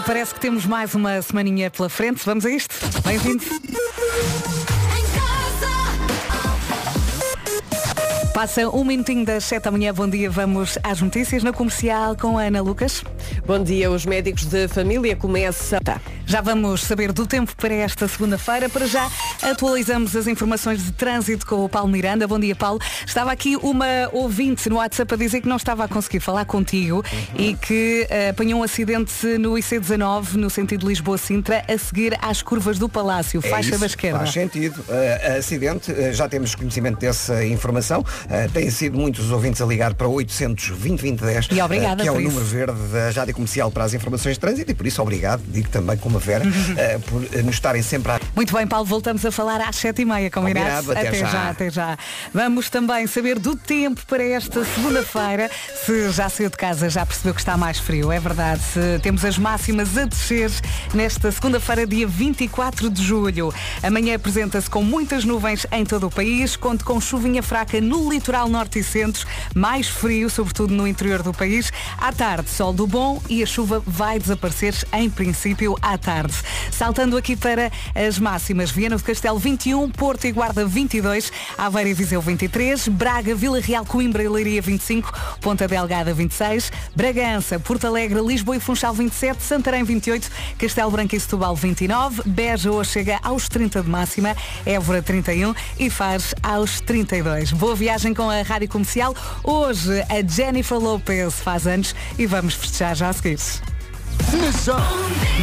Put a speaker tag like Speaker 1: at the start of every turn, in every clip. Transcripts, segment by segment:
Speaker 1: E parece que temos mais uma semaninha pela frente. Vamos a isto? Bem-vindo. Passa um minutinho das 7 da manhã. Bom dia. Vamos às notícias na comercial com a Ana Lucas.
Speaker 2: Bom dia. Os médicos de família começam.
Speaker 1: Tá. Já vamos saber do tempo para esta segunda-feira. Para já atualizamos as informações de trânsito com o Paulo Miranda. Bom dia, Paulo. Estava aqui uma ouvinte no WhatsApp a dizer que não estava a conseguir falar contigo uhum. e que uh, apanhou um acidente no IC19 no sentido Lisboa-Sintra a seguir às curvas do Palácio,
Speaker 3: é
Speaker 1: faixa
Speaker 3: isso,
Speaker 1: da esquerda.
Speaker 3: Faz sentido. Uh, acidente, uh, já temos conhecimento dessa informação. Uh, têm sido muitos os ouvintes a ligar para 800 2010
Speaker 1: e obrigada
Speaker 3: que é o número verde da Rádio Comercial para as informações de trânsito e por isso obrigado, digo também com uma Vera, uh, por nos estarem sempre a...
Speaker 1: Muito bem, Paulo, voltamos a falar às sete e meia, combinado?
Speaker 3: combinado até,
Speaker 1: até
Speaker 3: já.
Speaker 1: já. Até já. Vamos também saber do tempo para esta segunda-feira. Se já saiu de casa, já percebeu que está mais frio, é verdade. Se temos as máximas a descer nesta segunda-feira, dia 24 de julho. Amanhã apresenta-se com muitas nuvens em todo o país, conto com chuvinha fraca no litoral norte e centro, mais frio, sobretudo no interior do país. À tarde, sol do bom e a chuva vai desaparecer, em princípio, à tarde. Saltando aqui para as máximas, Viana do Castelo 21, Porto e Guarda 22, Aveira e Viseu 23, Braga, Vila Real, Coimbra e Leiria 25, Ponta Delgada 26, Bragança, Porto Alegre, Lisboa e Funchal 27, Santarém 28, Castelo Branco e Setúbal 29, Beja hoje chega aos 30 de máxima, Évora 31 e Fares aos 32. Boa viagem com a Rádio Comercial. Hoje a Jennifer Lopez faz anos e vamos festejar já a seguir.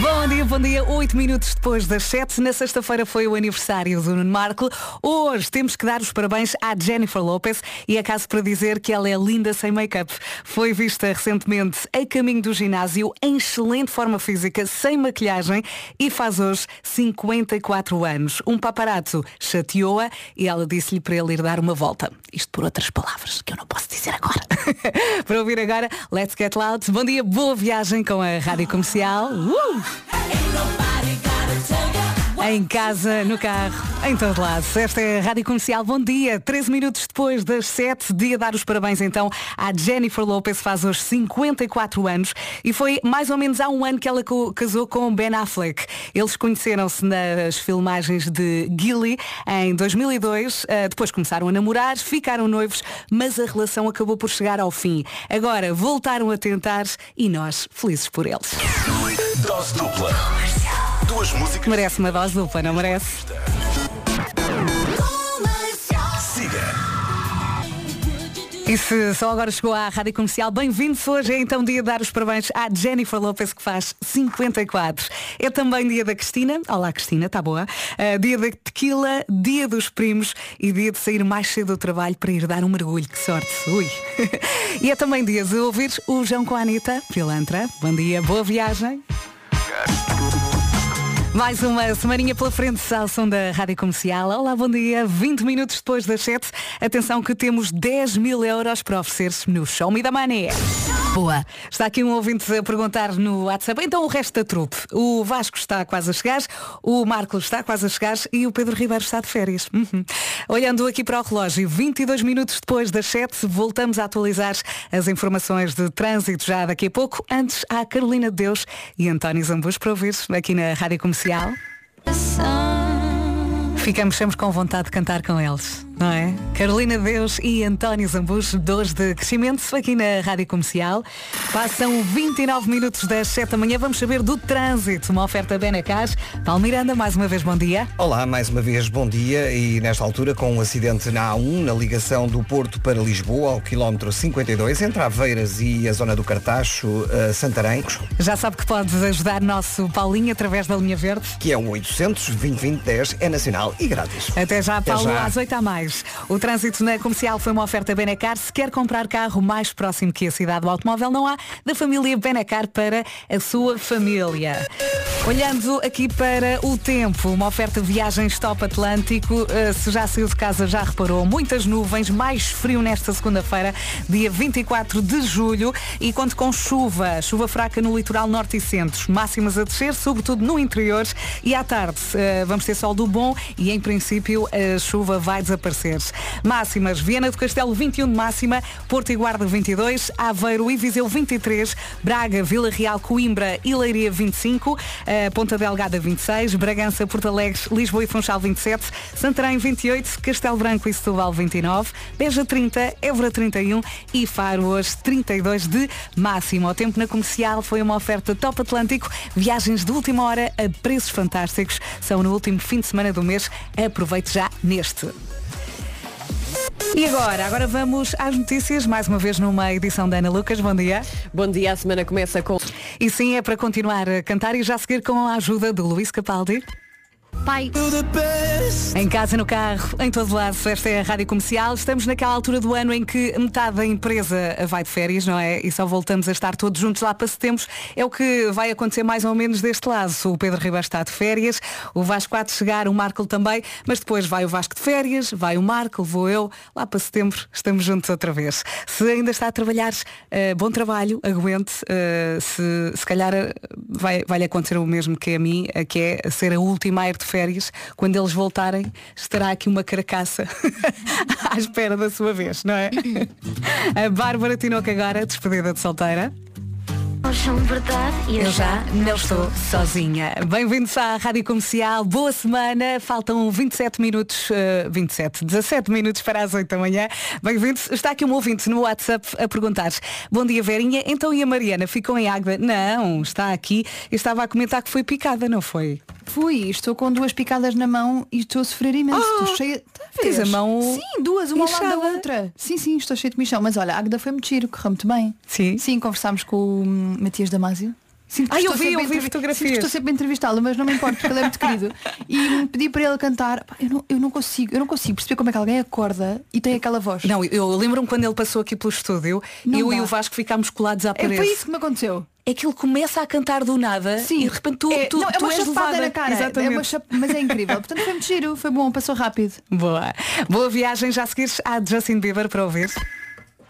Speaker 1: Bom dia, bom dia. Oito minutos depois das sete. Na sexta-feira foi o aniversário do Nuno Marco. Hoje temos que dar os parabéns à Jennifer Lopez e é caso para dizer que ela é linda sem make-up. Foi vista recentemente a caminho do ginásio em excelente forma física, sem maquilhagem e faz hoje 54 anos. Um paparazzo chateou-a e ela disse-lhe para ele ir dar uma volta. Isto por outras palavras que eu não posso dizer agora. para ouvir agora, Let's Get Loud. Bom dia, boa viagem com a Rádio Comercial. Uh! Em casa, no carro, em todo lado. Esta é a Rádio Comercial. Bom dia. 13 minutos depois das 7, dia dar os parabéns então à Jennifer Lopez, faz hoje 54 anos e foi mais ou menos há um ano que ela casou com Ben Affleck. Eles conheceram-se nas filmagens de Gilly em 2002, depois começaram a namorar, ficaram noivos, mas a relação acabou por chegar ao fim. Agora voltaram a tentar e nós felizes por eles.
Speaker 4: Dose dupla. Músicas.
Speaker 1: Merece uma dose dupla, não merece?
Speaker 4: Siga.
Speaker 1: E se só agora chegou à Rádio Comercial, bem-vindos. Hoje é então dia de dar os parabéns à Jennifer Lopez, que faz 54. É também dia da Cristina. Olá, Cristina, tá boa? Uh, dia da tequila, dia dos primos e dia de sair mais cedo do trabalho para ir dar um mergulho. Que sorte. Ui. e é também dia de ouvir o João com a Anitta, pilantra. Bom dia, boa viagem. Mais uma semaninha pela frente ao som da Rádio Comercial. Olá, bom dia. 20 minutos depois das 7. Atenção que temos 10 mil euros para oferecer no Show Me da Money. Boa. Está aqui um ouvinte a perguntar no WhatsApp. Então o resto da trupe. O Vasco está quase a chegar, o Marcos está quase a chegar e o Pedro Ribeiro está de férias. Uhum. Olhando aqui para o relógio, 22 minutos depois das 7, voltamos a atualizar as informações de trânsito já daqui a pouco. Antes, há Carolina de Deus e António Zambus para ouvir aqui na Rádio Comercial. Ficamos sempre com vontade de cantar com eles, não é? Carolina Deus e António Zambus, dois de crescimento, aqui na Rádio Comercial. Passam 29 minutos das 7 da manhã. Vamos saber do trânsito. Uma oferta Benacás. Paulo Miranda, mais uma vez, bom dia.
Speaker 3: Olá, mais uma vez, bom dia. E nesta altura, com um acidente na A1, na ligação do Porto para Lisboa, ao quilómetro 52, entre Aveiras e a zona do Cartacho, uh, Santarém,
Speaker 1: Já sabe que pode ajudar nosso Paulinho através da linha verde.
Speaker 3: que é o 800 2010 é nacional e grátis.
Speaker 1: Até já, Paulo,
Speaker 3: já.
Speaker 1: às 8 a mais. O trânsito na comercial foi uma oferta Benacar. Se quer comprar carro mais próximo que a cidade do automóvel, não há da família Benacar para a sua família. Olhando aqui para o tempo, uma oferta viagens top Atlântico. Uh, se já saiu de casa, já reparou. Muitas nuvens, mais frio nesta segunda-feira, dia 24 de julho. E conto com chuva, chuva fraca no litoral norte e centro. Máximas a descer, sobretudo no interior. E à tarde, uh, vamos ter sol do bom e em princípio a chuva vai desaparecer Máximas, Viana do Castelo 21 de máxima, Porto e Guarda 22, Aveiro e Viseu 23, Braga, Vila Real, Coimbra e Leiria 25, eh, Ponta Delgada 26, Bragança, Porto Alegre, Lisboa e Funchal 27, Santarém 28, Castelo Branco e Setúbal 29, Beja 30, Évora 31 e Faro hoje 32 de máximo. O tempo na comercial foi uma oferta top Atlântico, viagens de última hora a preços fantásticos. São no último fim de semana do mês. Aproveite já neste. E agora? Agora vamos às notícias, mais uma vez numa edição da Ana Lucas. Bom dia.
Speaker 2: Bom dia, a semana começa com...
Speaker 1: E sim, é para continuar a cantar e já seguir com a ajuda do Luís Capaldi.
Speaker 5: Pai.
Speaker 1: Em casa, no carro, em todo lado, esta é a Rádio Comercial. Estamos naquela altura do ano em que metade da empresa vai de férias, não é? E só voltamos a estar todos juntos lá para setembro. É o que vai acontecer mais ou menos deste lado. O Pedro Ribeiro está de férias, o Vasco há de chegar, o Marco também, mas depois vai o Vasco de férias, vai o Marco, vou eu. Lá para setembro estamos juntos outra vez. Se ainda está a trabalhar, uh, bom trabalho, aguente. Uh, se, se calhar uh, vai, vai-lhe acontecer o mesmo que a mim, que é ser a última a ir de férias. Quando eles voltarem, estará aqui uma carcaça à espera da sua vez, não é? A Bárbara Tinoca agora, despedida de solteira. Eu já não estou sozinha. Bem-vindos à Rádio Comercial. Boa semana. Faltam 27 minutos, eh, 27, 17 minutos para as 8 da manhã. Bem-vindos. Está aqui um ouvinte no WhatsApp a perguntar Bom dia, Verinha. Então e a Mariana? Ficou em Águeda? Não, está aqui. Eu estava a comentar que foi picada, não foi?
Speaker 6: Fui, estou com duas picadas na mão e estou a sofrer imenso. estou cheia. Tá
Speaker 1: tens a mão
Speaker 6: Sim, duas, uma ao lado da outra. Sim, sim, estou cheia de michão. Mas olha, a Águeda foi muito giro, correu muito bem.
Speaker 1: Sim.
Speaker 6: Sim, conversámos com o Matias Damasio. Sinto que
Speaker 1: Ah, eu vi, eu
Speaker 6: a
Speaker 1: vi fotografias.
Speaker 6: sinto que estou sempre a entrevistá-lo, mas não me importa porque ele é muito querido. E pedi para ele cantar. Pá, eu, não, eu não consigo, eu não consigo perceber como é que alguém acorda e tem aquela voz.
Speaker 1: Não, eu lembro-me quando ele passou aqui pelo estúdio,
Speaker 6: Não
Speaker 1: eu e
Speaker 6: dá.
Speaker 1: o Vasco ficámos colados à
Speaker 6: É,
Speaker 1: parede.
Speaker 6: foi isso que me aconteceu.
Speaker 1: É que ele começa a cantar do nada
Speaker 6: Sim,
Speaker 1: e de repente tu,
Speaker 6: é,
Speaker 1: tu,
Speaker 6: não, é
Speaker 1: tu
Speaker 6: uma
Speaker 1: és levada.
Speaker 6: na cara. É
Speaker 1: Exatamente.
Speaker 6: uma chap- Mas é incrível. Portanto foi muito giro, foi bom, passou rápido.
Speaker 1: Boa. Boa viagem, já seguires à Justin Bieber para ouvir.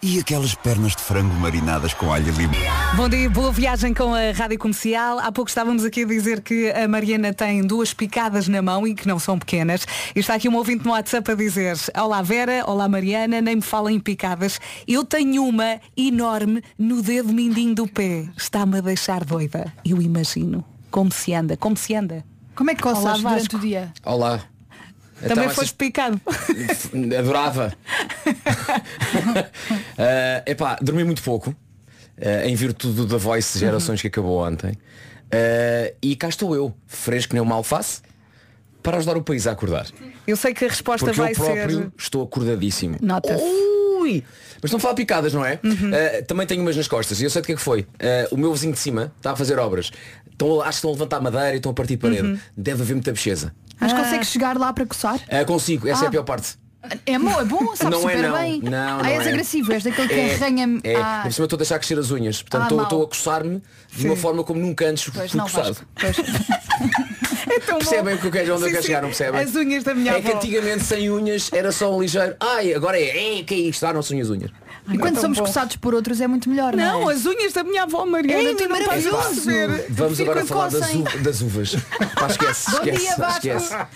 Speaker 7: E aquelas pernas de frango marinadas com alho e limão.
Speaker 1: Bom dia, boa viagem com a Rádio Comercial. Há pouco estávamos aqui a dizer que a Mariana tem duas picadas na mão e que não são pequenas. E está aqui um ouvinte no WhatsApp a dizer Olá Vera, olá Mariana, nem me falem em picadas. Eu tenho uma enorme no dedo mindinho do pé. Está-me a deixar doida. Eu imagino. Como se anda, como se anda.
Speaker 6: Como é que coças durante o dia?
Speaker 8: Olá.
Speaker 1: Também
Speaker 8: Então,
Speaker 1: foste picado.
Speaker 8: Adorava. Eh, epá, dormi muito pouco. eh, em virtude da Voice Gerações que acabou ontem. Eh, e cá estou eu, fresco nem uma alface, para ajudar o país a acordar.
Speaker 1: Eu sei que a resposta
Speaker 8: Porque
Speaker 1: vai
Speaker 8: eu próprio
Speaker 1: ser.
Speaker 8: estou acordadíssimo.
Speaker 1: Nota-se.
Speaker 8: Ui! Mas não fala picadas, não é?
Speaker 1: Uhum.
Speaker 8: Eh, também tenho umas nas costas e eu sei do que é que foi. Eh, o meu vizinho de cima está a fazer obras. Estão, acho que estão a levantar madeira e estão a partir parede.
Speaker 1: Uhum.
Speaker 8: Deve haver muita bicheza.
Speaker 6: Mas
Speaker 1: Ah.
Speaker 6: consegues chegar lá para coçar?
Speaker 8: Eh, consigo, essa é a
Speaker 6: Ah.
Speaker 8: pior parte.
Speaker 6: É bom, é bom, sabe
Speaker 8: Não é
Speaker 6: super
Speaker 8: não.
Speaker 6: bem.
Speaker 8: Não,
Speaker 6: ah,
Speaker 8: não
Speaker 6: és
Speaker 8: é.
Speaker 6: agressivo, és daquele que
Speaker 8: É,
Speaker 6: arranha-me.
Speaker 8: É,
Speaker 6: Ah,
Speaker 8: por cima estou a deixar crescer as unhas. Portanto,
Speaker 6: Ah,
Speaker 8: estou, estou a coçar-me de uma forma como nunca antes
Speaker 6: pois
Speaker 8: fui
Speaker 6: não,
Speaker 8: coçado.
Speaker 6: Pois.
Speaker 1: É tão bom.
Speaker 8: Percebem o que eu quero, onde eu
Speaker 1: Sim,
Speaker 8: quero
Speaker 1: sim.
Speaker 8: chegar, não percebem?
Speaker 1: As unhas da minha
Speaker 8: É que
Speaker 1: avó.
Speaker 8: antigamente sem unhas era só um ligeiro. Ai, agora é, é que é isto? Ah, não são as unhas.
Speaker 6: E quando
Speaker 1: tão
Speaker 6: somos
Speaker 1: bom.
Speaker 6: coçados por outros é muito melhor, não,
Speaker 1: Não,
Speaker 6: é?
Speaker 1: as unhas da minha avó Mariana,
Speaker 6: É,
Speaker 1: tu não perceber.
Speaker 8: Vamos agora falar das, uva- das uvas. Pá, esquece,
Speaker 6: Bom
Speaker 8: esquece,
Speaker 6: dia, Vasco.
Speaker 8: esquece. Ah,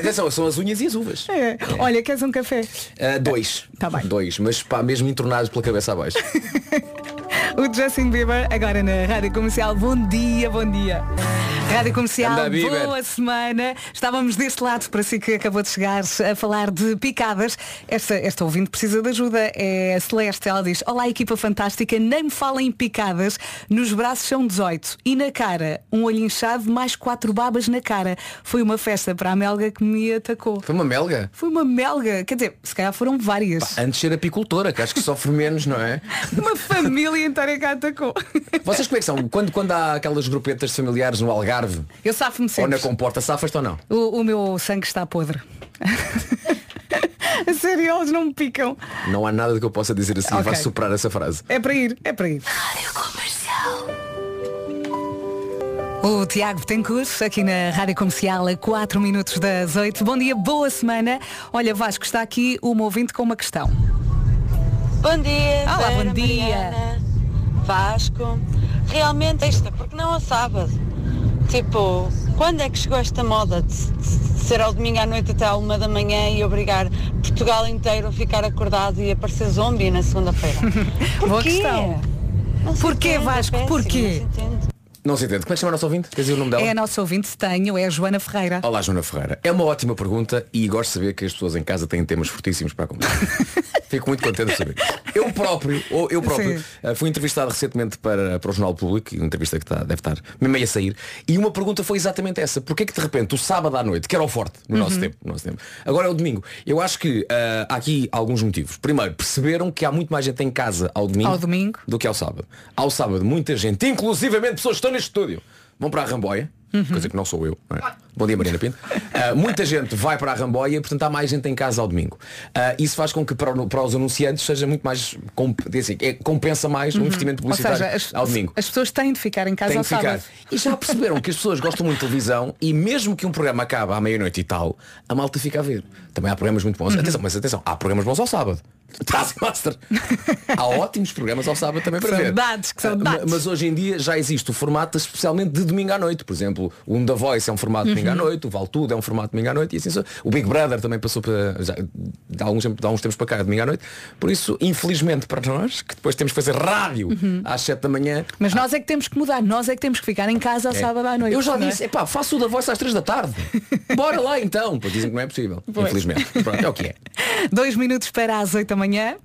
Speaker 8: Atenção, são as unhas e as uvas.
Speaker 1: É. Olha, queres um café?
Speaker 8: Ah, dois.
Speaker 1: Tá bem.
Speaker 8: Dois, mas pá, mesmo entornados pela cabeça abaixo.
Speaker 1: O Justin Bieber, agora na Rádio Comercial. Bom dia, bom dia. Rádio Comercial,
Speaker 8: Anda,
Speaker 1: boa semana. Estávamos deste lado, para si que acabou de chegar, a falar de picadas. Esta, esta ouvinte precisa de ajuda. É a Celeste. Ela diz, olá equipa fantástica, nem me falem em picadas. Nos braços são 18. E na cara, um olho inchado, mais quatro babas na cara. Foi uma festa para a melga que me atacou.
Speaker 8: Foi uma melga.
Speaker 1: Foi uma melga. Quer dizer, se calhar foram várias.
Speaker 8: Antes de ser apicultora, que acho que sofre menos, não é?
Speaker 1: Uma família
Speaker 8: Vocês como é que são? Quando, quando há aquelas grupetas de familiares no Algarve
Speaker 1: Eu safo-me
Speaker 8: ou
Speaker 1: sempre.
Speaker 8: na comporta, safas ou não?
Speaker 1: O, o meu sangue está podre. A Sério, eles não me picam.
Speaker 8: Não há nada que eu possa dizer assim
Speaker 1: Ok.
Speaker 8: que vai superar essa frase.
Speaker 1: É para ir, é para ir. O Tiago Betancourt, aqui na Rádio Comercial, a 4 minutos das 8. Bom dia, boa semana. Olha, Vasco, está aqui uma ouvinte com uma questão.
Speaker 9: Bom dia,
Speaker 1: Olá, bom dia.
Speaker 9: Mariana, Vasco. Realmente esta, porque não ao sábado? Tipo, quando é que chegou esta moda de, ser ao domingo à noite até à uma da manhã e obrigar Portugal inteiro ficar acordado e aparecer zombie na segunda-feira?
Speaker 1: Boa questão. Porquê,
Speaker 9: é
Speaker 1: Vasco? Porquê?
Speaker 9: Não se entende.
Speaker 8: Como é que chama a nossa ouvinte? Quer dizer o nome dela?
Speaker 1: É a nossa ouvinte, tenho, é a Joana Ferreira.
Speaker 8: Olá, Joana Ferreira. É uma ótima pergunta e gosto de saber que as pessoas em casa têm temas fortíssimos para contar. Fico muito contente de saber. Eu próprio, ou eu próprio,
Speaker 1: Sim.
Speaker 8: eh, fui entrevistado recentemente para, para o Jornal Público, uma entrevista que está, deve estar meio a sair, e uma pergunta foi exatamente essa. Porquê que de repente o sábado à noite, que era o forte no
Speaker 1: Uhum.
Speaker 8: nosso tempo, no nosso tempo, agora é o domingo. Eu acho que eh, há aqui alguns motivos. Primeiro, perceberam que há muito mais gente em casa ao domingo,
Speaker 1: Ao domingo.
Speaker 8: do que ao sábado. Ao sábado, muita gente, inclusivamente pessoas que estão estúdio, vão para a Ramboia,
Speaker 1: Uhum.
Speaker 8: coisa que não sou eu. não é? Bom dia, Mariana Pinto. Ah, muita gente vai para a Ramboia, portanto há mais gente em casa ao domingo. Ah, isso faz com que para, para os anunciantes seja muito mais comp- assim, é, compensa mais o investimento
Speaker 1: Uhum. Ou
Speaker 8: publicitário
Speaker 1: seja, as,
Speaker 8: ao domingo.
Speaker 1: as pessoas têm de ficar em casa
Speaker 8: Tem
Speaker 1: ao sábado.
Speaker 8: E já perceberam que as pessoas gostam muito de televisão e mesmo que um programa acabe à meia-noite e tal, a malta fica a ver. Também há programas muito bons.
Speaker 1: Uhum.
Speaker 8: Atenção, mas atenção, há programas bons ao sábado. Taskmaster. há ótimos programas ao sábado também para
Speaker 1: São
Speaker 8: ver.
Speaker 1: que são
Speaker 8: Ah. Mas hoje em dia já existe o formato especialmente de domingo à noite. Por exemplo, um da Voice é um formato de
Speaker 1: Uhum.
Speaker 8: domingo à noite, o Vale Tudo é um formato de domingo à noite e assim só. O Big Brother também passou para, já, de, alguns, de alguns tempos para cá, domingo à noite. Por isso, infelizmente para nós, que depois temos que fazer rádio
Speaker 1: Uhum.
Speaker 8: às 7 da manhã,
Speaker 1: Mas nós é que temos que mudar, nós é que temos que ficar em casa ao
Speaker 8: é.
Speaker 1: sábado à noite.
Speaker 8: Eu já
Speaker 1: é?
Speaker 8: disse, epá, faço o da voz às 3 da tarde. Bora lá então. Pois dizem que não é possível. Infelizmente. Pronto, é o que é.
Speaker 1: Dois minutos para as 8 da manhã.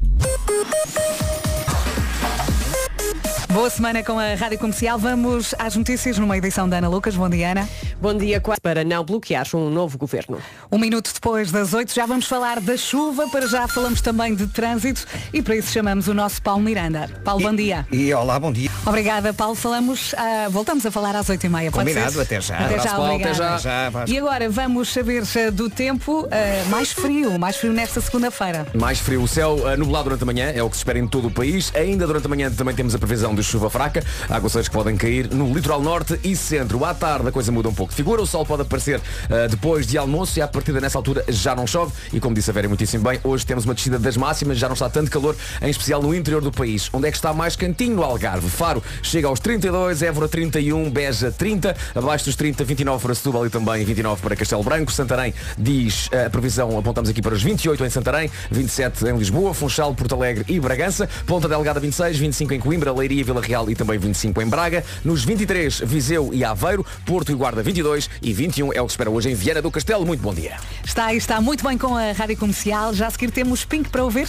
Speaker 1: Boa semana com a Rádio Comercial. Vamos às notícias numa edição da Ana Lucas. Bom dia, Ana.
Speaker 2: Bom dia, quase para não bloquear um novo governo.
Speaker 1: Um minuto depois das 8 já vamos falar da chuva. Para já falamos também de trânsito e para isso chamamos o nosso Paulo Miranda. Paulo, bom dia.
Speaker 3: E olá, bom dia.
Speaker 1: Obrigada, Paulo. Falamos, ah, voltamos a falar às 8 e meia.
Speaker 3: Combinado, até já.
Speaker 1: Até
Speaker 8: Abraço,
Speaker 1: já,
Speaker 8: Paulo, até já.
Speaker 1: E agora vamos saber ah, do tempo ah, mais frio, mais frio nesta segunda-feira.
Speaker 8: Mais frio, o céu ah, nublado durante a manhã, é o que se espera em todo o país. Ainda durante a manhã também temos a previsão de chuva fraca, aguaceiros que podem cair no litoral norte e centro. À tarde a coisa muda um pouco de figura, o sol pode aparecer ah, depois de almoço e a partir nessa altura já não chove. E como disse a Vera muitíssimo bem, hoje temos uma descida das máximas, já não está tanto calor, em especial no interior do país. Onde é que está mais cantinho? No Algarve. Faro chega aos 32, Évora 31, Beja 30, abaixo dos 30, 29 para Setúbal e também 29 para Castelo Branco. Santarém diz eh, a previsão, apontamos aqui para os 28 em Santarém, 27 em Lisboa, Funchal, Porto Alegre e Bragança, Ponta Delgada 26, 25 em Coimbra, Leiria, Vila Real e também 25 em Braga. Nos 23, Viseu e Aveiro, Porto e Guarda 22 e 21 é o que espera hoje em Viana do Castelo. Muito bom dia.
Speaker 1: Está aí, está muito bem com a Rádio Comercial. Já a seguir temos Pink para ouvir.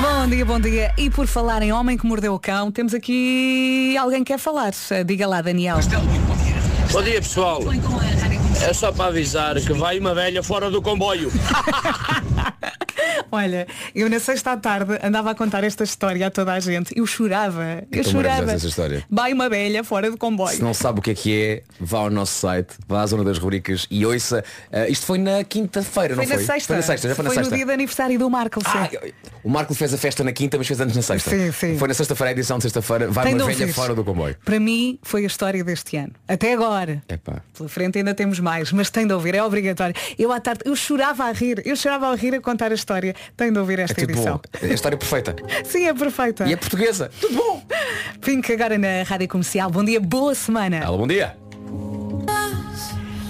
Speaker 1: Bom dia, bom dia. E por falar em homem que mordeu o cão, temos aqui alguém que quer falar. Diga lá, Daniel.
Speaker 10: Bom dia pessoal. É só para avisar que vai uma velha fora do comboio.
Speaker 1: Olha, eu na sexta à tarde andava a contar esta história a toda a gente. Eu chorava. Eu chorava.
Speaker 8: essa história.
Speaker 1: Vai uma velha fora do comboio.
Speaker 8: Se não sabe o que é que é, vá ao nosso site, vá à zona das rubricas e ouça. eh, isto foi na quinta-feira,
Speaker 1: Foi
Speaker 8: não
Speaker 1: na
Speaker 8: foi?
Speaker 1: sexta.
Speaker 8: Foi na sexta, já foi na
Speaker 1: no
Speaker 8: sexta.
Speaker 1: dia de aniversário do Marco.
Speaker 8: Ah, o Marco fez a festa na quinta, mas fez antes na sexta.
Speaker 1: Sim, sim.
Speaker 8: Foi na sexta-feira, a edição de sexta-feira, vai
Speaker 1: Tem
Speaker 8: uma velha fora do comboio.
Speaker 1: Para mim foi a história deste ano. Até agora.
Speaker 8: Epá.
Speaker 1: Pela frente ainda temos mais, mas tem de ouvir, é obrigatório. Eu à tarde, eu chorava a rir, eu chorava a rir a contar a história. Tem de ouvir
Speaker 8: É
Speaker 1: esta
Speaker 8: tudo
Speaker 1: edição.
Speaker 8: bom. É a história perfeita.
Speaker 1: Sim, é perfeita.
Speaker 8: E é portuguesa. Tudo bom.
Speaker 1: Pink agora na Rádio Comercial. Bom dia, boa semana.
Speaker 8: Alô, bom dia.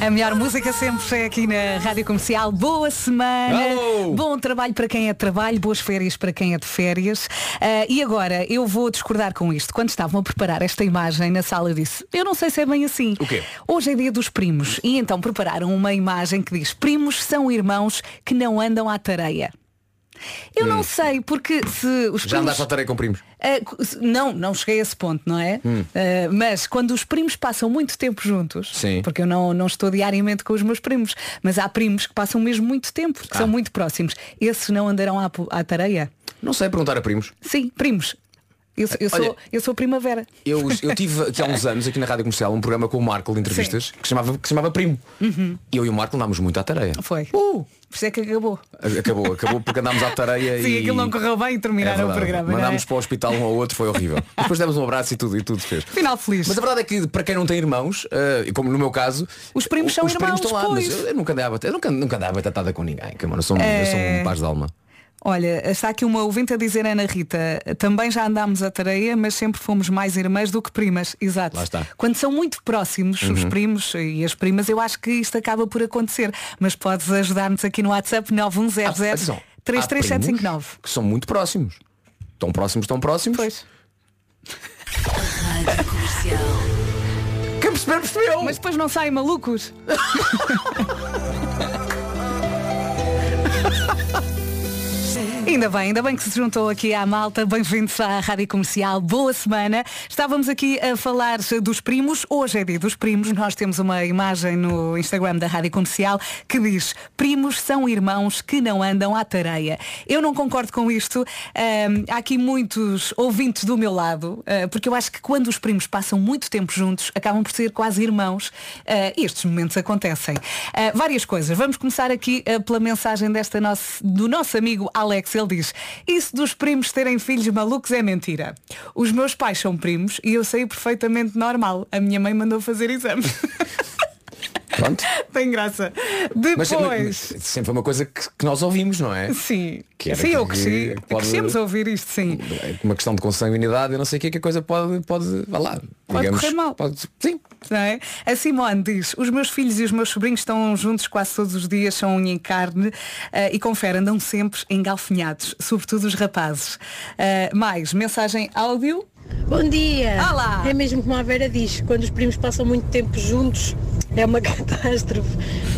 Speaker 1: A melhor música sempre é aqui na Rádio Comercial. Boa semana.
Speaker 8: Alô!
Speaker 1: Bom trabalho para quem é de trabalho, boas férias para quem é de férias. Ah, e agora, eu vou discordar com isto. Quando estavam a preparar esta imagem na sala, eu disse, eu não sei se é bem assim.
Speaker 8: O quê?
Speaker 1: Hoje é dia dos primos. E então prepararam uma imagem que diz, primos são irmãos que não andam à tareia. Eu não sei, porque se os
Speaker 8: Já
Speaker 1: primos...
Speaker 8: andaste à tareia com primos?
Speaker 1: Ah, não, não cheguei a esse ponto, não é? Ah, mas quando os primos passam muito tempo juntos,
Speaker 8: Sim.
Speaker 1: porque eu não, não estou diariamente com os meus primos, mas há primos que passam mesmo muito tempo, que são muito próximos. Esses não andarão à, à tareia?
Speaker 8: Não sei perguntar a primos.
Speaker 1: Sim, primos. Eu, sou- eu,
Speaker 8: Olha-
Speaker 1: sou, eu sou primavera.
Speaker 8: Eu, eu tive aqui há uns anos, aqui na Rádio Comercial, um programa com o Marco de entrevistas que chamava, que chamava Primo. Eu e o Marco andámos muito à tareia.
Speaker 1: Foi.
Speaker 8: Uh!
Speaker 1: Por isso é que acabou.
Speaker 8: Acabou, acabou porque andámos à tareia
Speaker 1: Sim,
Speaker 8: e.
Speaker 1: aquilo não correu bem e
Speaker 8: É
Speaker 1: terminaram o
Speaker 8: verdade.
Speaker 1: programa. é?
Speaker 8: Mandámos para o hospital um ao outro, foi horrível. Depois demos um abraço e tudo, e tudo fez.
Speaker 1: Final feliz.
Speaker 8: Mas a verdade é que para quem não tem irmãos, eh, como no meu caso,
Speaker 1: Os primos
Speaker 8: o-
Speaker 1: são
Speaker 8: os primos
Speaker 1: irmãos,
Speaker 8: estão lá, mas eu, eu nunca andava, eu nunca, nunca andava batatada com ninguém, que mano, eu sou, um- eu sou um
Speaker 1: É.
Speaker 8: paz de alma.
Speaker 1: Olha, está aqui uma ouvinte a dizer, Ana Rita, também já andámos a tareia, mas sempre fomos mais irmãs do que primas. Exato.
Speaker 8: Lá está.
Speaker 1: Quando são muito próximos, os
Speaker 8: Uhum.
Speaker 1: primos e as primas, eu acho que isto acaba por acontecer. Mas podes ajudar-nos aqui no WhatsApp 9100
Speaker 8: Atenção, há
Speaker 1: 33759.
Speaker 8: primos Que são muito próximos. Tão próximos, tão próximos.
Speaker 1: Pois.
Speaker 8: Quem perceber, percebeu.
Speaker 1: Mas depois não saem malucos. Ainda bem, ainda bem que se juntou aqui à malta. Bem-vindos à Rádio Comercial. Boa semana. Estávamos aqui a falar dos primos. Hoje é dia dos primos. Nós temos uma imagem no Instagram da Rádio Comercial que diz primos são irmãos que não andam à tareia. Eu não concordo com isto. Ahm, há aqui muitos ouvintes do meu lado, ah, porque eu acho que quando os primos passam muito tempo juntos, acabam por ser quase irmãos. E estes momentos acontecem. Ah, várias coisas. Vamos começar aqui pela mensagem desta nosso, do nosso amigo Alex. Ele diz, isso dos primos terem filhos malucos é mentira. Os meus pais são primos e eu sei perfeitamente normal. A minha mãe mandou fazer exames.
Speaker 8: Pronto.
Speaker 1: Tem graça.
Speaker 8: Mas,
Speaker 1: Depois.
Speaker 8: mas sempre foi uma coisa que, que nós ouvimos, não é?
Speaker 1: Sim.
Speaker 8: Que era
Speaker 1: sim, eu
Speaker 8: que-
Speaker 1: cresci.
Speaker 8: que pode-
Speaker 1: Crescemos a ouvir isto, sim.
Speaker 8: É Uma questão de consanguinidade, eu não sei o que é que a coisa pode, pode, vá lá.
Speaker 1: Pode
Speaker 8: digamos,
Speaker 1: correr mal.
Speaker 8: Pode, sim.
Speaker 1: É? A Simone diz, os meus filhos e os meus sobrinhos estão juntos quase todos os dias, são unha em carne eh, e confere, andam sempre engalfinhados, sobretudo os rapazes. Eh, mais, mensagem áudio.
Speaker 11: Bom dia!
Speaker 1: Olá!
Speaker 11: É mesmo como a Vera diz, quando os primos passam muito tempo juntos é uma catástrofe.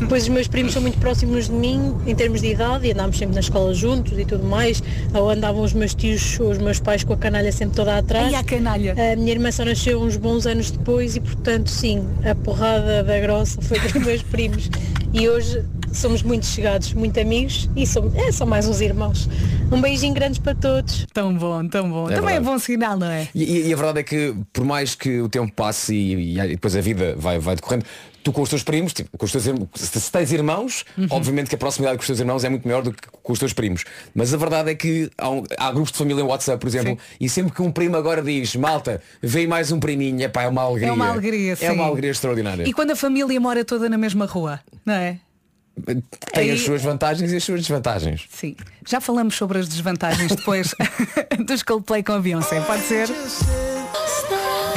Speaker 11: Pois os meus primos são muito próximos de mim em termos de idade e andámos sempre na escola juntos e tudo mais. Ou andavam os meus tios ou os meus pais com a canalha sempre toda atrás.
Speaker 1: Ai, a canalha!
Speaker 11: A minha irmã só nasceu uns bons anos depois e portanto sim, a porrada da grossa foi dos meus primos. E hoje somos muito chegados, muito amigos e somos, é, são mais uns irmãos. Um beijinho grande para todos.
Speaker 1: Tão bom, tão bom.
Speaker 8: É
Speaker 1: Também é
Speaker 8: verdade.
Speaker 1: bom sinal, não é?
Speaker 8: E, e- e a verdade é que por mais que o tempo passe e, e depois a vida vai, vai decorrendo, tu com os teus primos, tipo, com os teus, irm- se, tens irmãos,
Speaker 1: Uhum.
Speaker 8: obviamente que a proximidade com os teus irmãos é muito maior do que com os teus primos. Mas a verdade é que há, um- há grupos de família em WhatsApp, por exemplo, e sempre que um primo agora diz, malta, vem mais um priminho, epá, é uma alegria.
Speaker 1: É uma alegria,
Speaker 8: É
Speaker 1: sim.
Speaker 8: uma alegria extraordinária.
Speaker 1: E quando a família mora toda na mesma rua, não é?
Speaker 8: Tem as suas vantagens e as suas desvantagens.
Speaker 1: Sim. Já falamos sobre as desvantagens depois dos Coldplay com a Beyoncé, pode ser?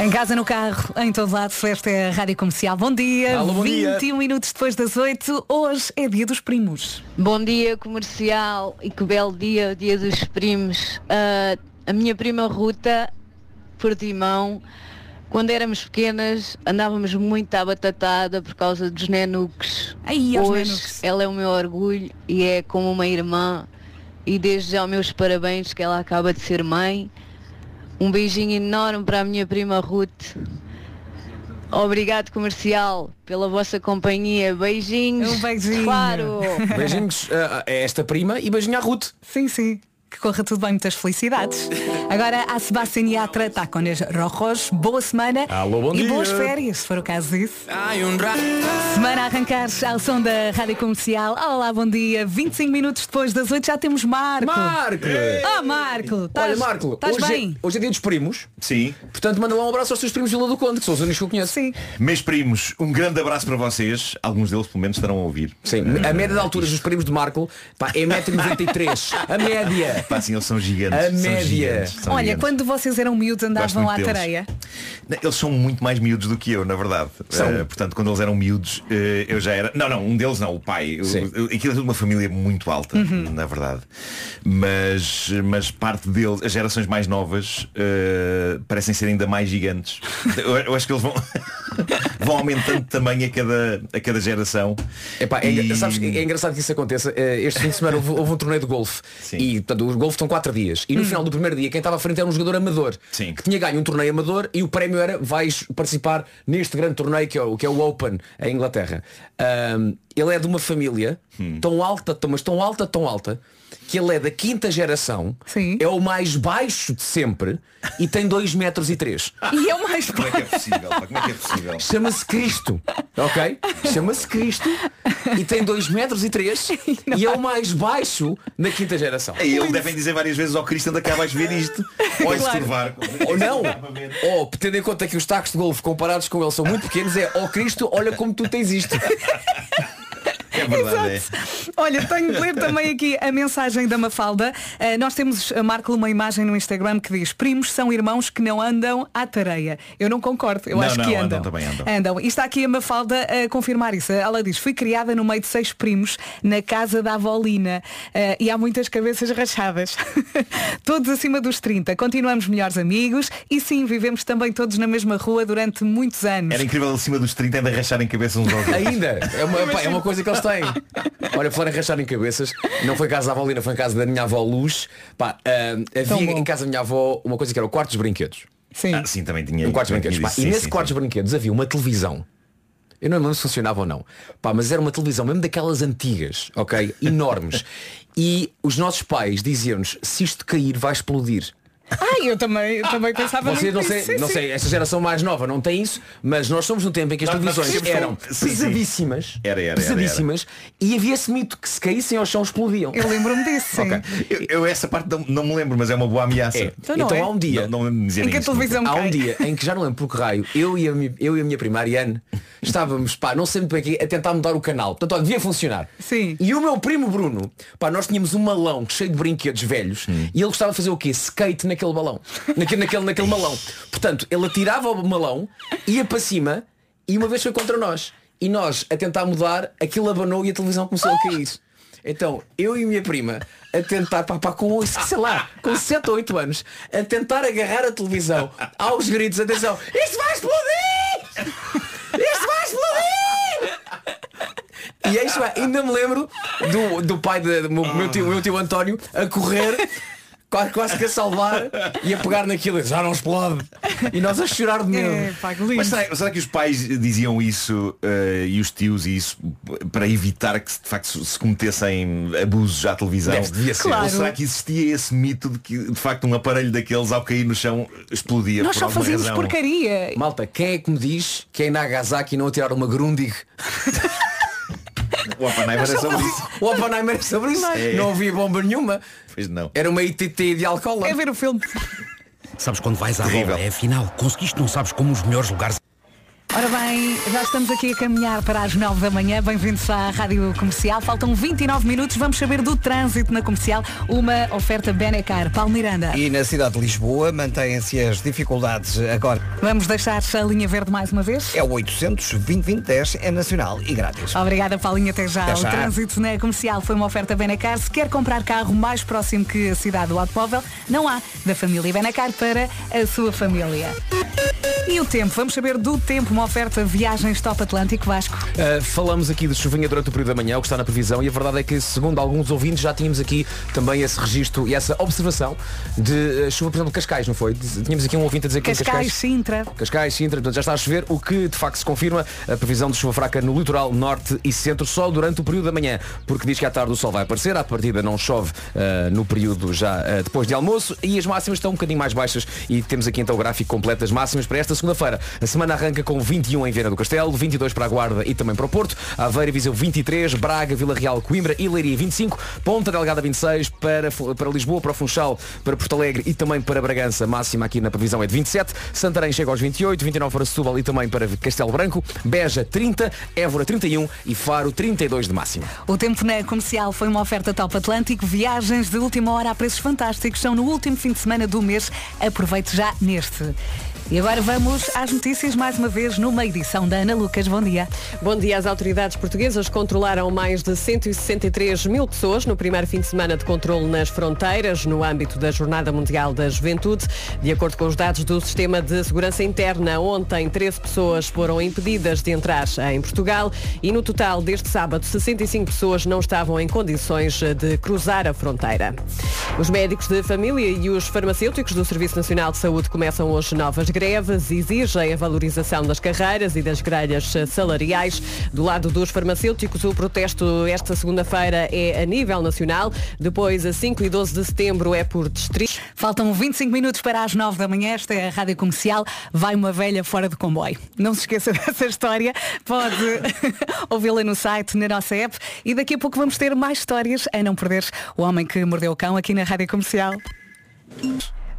Speaker 1: Em casa, no carro, em todo lado, esta é a Rádio Comercial. Bom dia,
Speaker 12: Alô, bom
Speaker 1: 21
Speaker 12: dia.
Speaker 1: minutos depois das 8, hoje é dia dos primos.
Speaker 12: Bom dia comercial e que belo dia, dia dos primos. Ah, a minha prima Ruta, Portimão, quando éramos pequenas andávamos muito à batatada por causa dos nenuques.
Speaker 1: Ai, aos
Speaker 12: Hoje
Speaker 1: nenuques.
Speaker 12: ela é o meu orgulho e é como uma irmã e desde já os meus parabéns que ela acaba de ser mãe. Um beijinho enorme para a minha prima Ruth. Obrigado comercial pela vossa companhia. Beijinhos.
Speaker 1: Um beijinho.
Speaker 12: Claro.
Speaker 8: Beijinhos ah, a esta prima e beijinho à Ruth.
Speaker 1: Sim, sim. Que corra tudo bem, muitas felicidades. Agora a Sebastián Yatra, Tacones Rojos, boa semana
Speaker 8: Alô, bom
Speaker 1: e
Speaker 8: dia.
Speaker 1: boas férias, se for o caso disso. Semana a arrancar ao som da Rádio Comercial. Olá, bom dia. 25 minutos depois das 8 já temos Marco.
Speaker 8: Marco!
Speaker 1: Ah, Marco! Estás,
Speaker 8: Olha, Marco,
Speaker 1: estás
Speaker 8: hoje,
Speaker 1: bem?
Speaker 8: É, hoje é dia dos primos.
Speaker 13: Sim.
Speaker 8: Portanto, manda lá um abraço aos teus primos de Vila do Conde, que são os únicos que eu conheço.
Speaker 1: Sim.
Speaker 13: Meus primos, um grande abraço para vocês. Alguns deles pelo menos estarão a ouvir.
Speaker 8: Sim, a média de alturas dos primos de Marco pá, é 1,93m. A média.
Speaker 13: Pá, assim, eles são gigantes.
Speaker 8: A
Speaker 13: são
Speaker 8: média.
Speaker 13: gigantes, são
Speaker 1: Olha,
Speaker 13: gigantes.
Speaker 1: quando vocês eram miúdos andavam
Speaker 13: muito
Speaker 1: à tareia.
Speaker 13: Eles são muito mais miúdos do que eu, na verdade.
Speaker 8: São.
Speaker 13: Eh, portanto, quando eles eram miúdos, eh, eu já era. Não, não, um deles não, o pai. Eu- aquilo é tudo uma família muito alta,
Speaker 1: Uhum.
Speaker 13: na verdade. Mas, mas parte deles, as gerações mais novas, eh, parecem ser ainda mais gigantes. Eu, eu acho que eles vão, vão aumentando de tamanho a cada, a cada geração.
Speaker 8: Epá, é,
Speaker 13: E-
Speaker 8: sabes, é engraçado que isso aconteça. Eh, Este fim de semana houve, houve um torneio de golfe. E portanto, os golfe estão 4 dias. E no
Speaker 13: Hum.
Speaker 8: final do primeiro dia, quem estava à frente era um jogador amador. Que tinha ganho um torneio amador e o prémio era vais participar neste grande torneio que é o, que é o Open em Inglaterra. Ahm, ele é de uma família
Speaker 13: Hum.
Speaker 8: tão alta, tão, mas tão alta, tão alta, que ele é da quinta geração, é o mais baixo de sempre e tem 2 metros e 3.
Speaker 1: E é o mais
Speaker 13: Como é que é possível? pá? Como é que é possível?
Speaker 8: Chama-se Cristo, ok? Chama-se Cristo e tem 2 metros e 3 e é o mais baixo na quinta geração.
Speaker 13: E eles devem dizer várias vezes ao Cristo onde acabas de ver isto. Ou
Speaker 8: Claro.
Speaker 13: estorvar.
Speaker 8: Ou não, ou tendo em conta que os tacos de golfe comparados com ele são muito pequenos, é ó Cristo, olha como tu tens isto.
Speaker 13: É verdade, é.
Speaker 1: Exato. Olha, tenho de ler também aqui a mensagem da Mafalda. Uh, nós temos, a Marco, uma imagem no Instagram que diz primos são irmãos que não andam à tareia. Eu não concordo, eu
Speaker 13: Não,
Speaker 1: acho
Speaker 13: não,
Speaker 1: que
Speaker 13: andam,
Speaker 1: andam.
Speaker 13: também andam.
Speaker 1: Andam. E está aqui a Mafalda a confirmar isso. Ela diz, fui criada no meio de seis primos na casa da avó Lina uh, e há muitas cabeças rachadas. todos acima dos 30. Continuamos melhores amigos e sim, vivemos também todos na mesma rua durante muitos anos.
Speaker 13: Era incrível acima dos 30 ainda racharem cabeça uns aos outros.
Speaker 8: Ainda, é uma, pá, é uma coisa que eles têm. Olha, falar em rachar em cabeças, não foi em casa da avó Lina, foi em casa da minha avó Luz. Pá, ah, havia em casa da minha avó uma coisa que era o quarto dos brinquedos.
Speaker 1: Sim.
Speaker 13: Ah, sim, também tinha.
Speaker 8: Um quarto dos brinquedos. pá.
Speaker 13: isso.
Speaker 8: e
Speaker 13: Sim,
Speaker 8: nesse
Speaker 13: sim,
Speaker 8: quarto
Speaker 13: sim.
Speaker 8: dos brinquedos havia uma televisão. Eu não me lembro se funcionava ou não. Pá, mas era uma televisão mesmo daquelas antigas, ok? Enormes. e os nossos pais diziam-nos, se isto cair vai explodir.
Speaker 1: Ai, eu também, eu também pensava
Speaker 8: Vocês não sei, não sei, esta geração mais nova não tem isso, mas nós somos num tempo em que as televisões eram
Speaker 13: com- sim, sim.
Speaker 8: pesadíssimas,
Speaker 13: Era, era, era,
Speaker 8: pesadíssimas, e havia esse mito que se caíssem ao chão explodiam.
Speaker 1: Eu lembro-me disso, sim.
Speaker 8: Ok.
Speaker 13: Eu, eu essa parte não, não me lembro, mas é uma boa ameaça.
Speaker 8: É.
Speaker 1: Então
Speaker 8: Então,
Speaker 1: é?
Speaker 8: há um dia,
Speaker 13: Não, não dizerem
Speaker 1: Em que a televisão
Speaker 8: há um dia em que já não lembro por que raio, eu e a, eu e a minha prima Ariane estávamos, pá, não sei muito bem aqui, a tentar mudar o canal. Portanto, olha, devia funcionar.
Speaker 1: Sim.
Speaker 8: E o meu primo Bruno, pá, nós tínhamos um malão cheio de brinquedos velhos e ele gostava de fazer o quê? Skate naquele balão. Naquele, naquele, naquele malão. Portanto, ele atirava o malão, ia para cima e uma vez foi contra nós. E nós, a tentar mudar, aquilo abanou e a televisão começou a cair. Então, eu e a minha prima a tentar, pá, pá, com, sei lá, com 7 ou 8 anos, a tentar agarrar a televisão aos gritos, atenção, isto vai explodir! Isto vai explodir! E é isto, ainda me lembro do, do pai de- do meu, meu tio, meu tio António a correr quase, quase que a salvar e a pegar naquilo e dizer, já não explode. E nós a chorar de medo.
Speaker 1: É, pá.
Speaker 13: Mas será, será que os pais diziam isso eh, e os tios e isso para evitar que de facto se se cometessem abusos à televisão?
Speaker 8: Deve- devia ser.
Speaker 1: Claro.
Speaker 13: Ou será que existia esse mito de que de facto um aparelho daqueles ao cair no chão explodia
Speaker 1: Nós
Speaker 13: por
Speaker 1: só fazíamos
Speaker 13: razão?
Speaker 1: porcaria.
Speaker 8: Malta, quem é que me diz que é Nagasaki não atirar uma Grundig?
Speaker 13: O Oppenheimer é sobre isso.
Speaker 8: O Oppenheimer é sobre isso.
Speaker 13: É.
Speaker 8: Não havia bomba nenhuma.
Speaker 13: Pois não.
Speaker 8: Era uma ITT de álcool.
Speaker 1: É ver o filme.
Speaker 14: Sabes quando vais à
Speaker 13: Terrível.
Speaker 14: bola, é a final. Conseguiste, não sabes como os melhores lugares.
Speaker 1: Ora bem, já estamos aqui a caminhar para as 9 da manhã. Bem-vindos à Rádio Comercial. Faltam 29 minutos. Vamos saber do trânsito na comercial. Uma oferta Benecar. Paulo Miranda.
Speaker 3: E na cidade de Lisboa mantêm-se as dificuldades agora.
Speaker 1: Vamos deixar a linha verde mais uma vez?
Speaker 3: É o 800 2010 é nacional e grátis.
Speaker 1: Obrigada, Paulinha. Até já.
Speaker 3: Até
Speaker 1: O
Speaker 3: já.
Speaker 1: trânsito na comercial foi uma oferta Benacar. Se quer comprar carro mais próximo que a cidade do automóvel, não há. Da família Benacar para a sua família. E o tempo? Vamos saber do tempo. Uma oferta Viagens Top Atlântico Vasco.
Speaker 8: Uh, falamos aqui de chuvinha durante o período da manhã, o que está na previsão, e a verdade é que, segundo alguns ouvintes, já tínhamos aqui também esse registro e essa observação de uh, chuva, por exemplo, Cascais, não foi? Tínhamos aqui um ouvinte a dizer que em
Speaker 1: Cascais, Sintra.
Speaker 8: Cascais, Sintra, portanto já está a chover, o que de facto se confirma a previsão de chuva fraca no litoral norte e centro só durante o período da manhã, porque diz que à tarde o sol vai aparecer, à partida não chove uh, no período já depois de almoço e as máximas estão um bocadinho mais baixas e temos aqui então o gráfico completo das máximas para esta segunda-feira. A semana arranca com 21 em Viana do Castelo, 22 para a Guarda e também para o Porto, Aveira e Viseu 23, Braga, Vila Real, Coimbra e Leiria 25, Ponta Delgada 26, para, para Lisboa, para o Funchal, para Porto Alegre e também para Bragança, máxima aqui na previsão é de 27, Santarém chega aos 28, 29 para Setúbal e também para Castelo Branco, Beja 30, Évora 31 e Faro 32 de máxima.
Speaker 1: O tempo na comercial foi uma oferta Top Atlântico. Viagens de última hora a preços fantásticos. São no último fim de semana do mês. Aproveite já neste. E agora vamos às notícias mais uma vez numa edição da Ana Lucas. Bom dia.
Speaker 2: Bom dia. As autoridades portuguesas controlaram mais de 163 mil pessoas no primeiro fim de semana de controle nas fronteiras, no âmbito da Jornada Mundial da Juventude. De acordo com os dados do Sistema de Segurança Interna, ontem 13 pessoas foram impedidas de entrar em Portugal e no total deste sábado 65 pessoas não estavam em condições de cruzar a fronteira. Os médicos de família e os farmacêuticos do Serviço Nacional de Saúde começam hoje novas greves, exigem a valorização das carreiras e das grelhas salariais. Do lado dos farmacêuticos, o protesto esta segunda-feira é a nível nacional, depois a 5 e 12 de setembro é por distrito.
Speaker 1: Faltam 25 minutos para as 9 da manhã. Esta é a Rádio Comercial. Vai uma velha fora de comboio. Não se esqueça dessa história. Pode ouvi-la no site, na nossa app. E daqui a pouco vamos ter mais histórias a não perder. O Homem que Mordeu o Cão aqui na Rádio Comercial.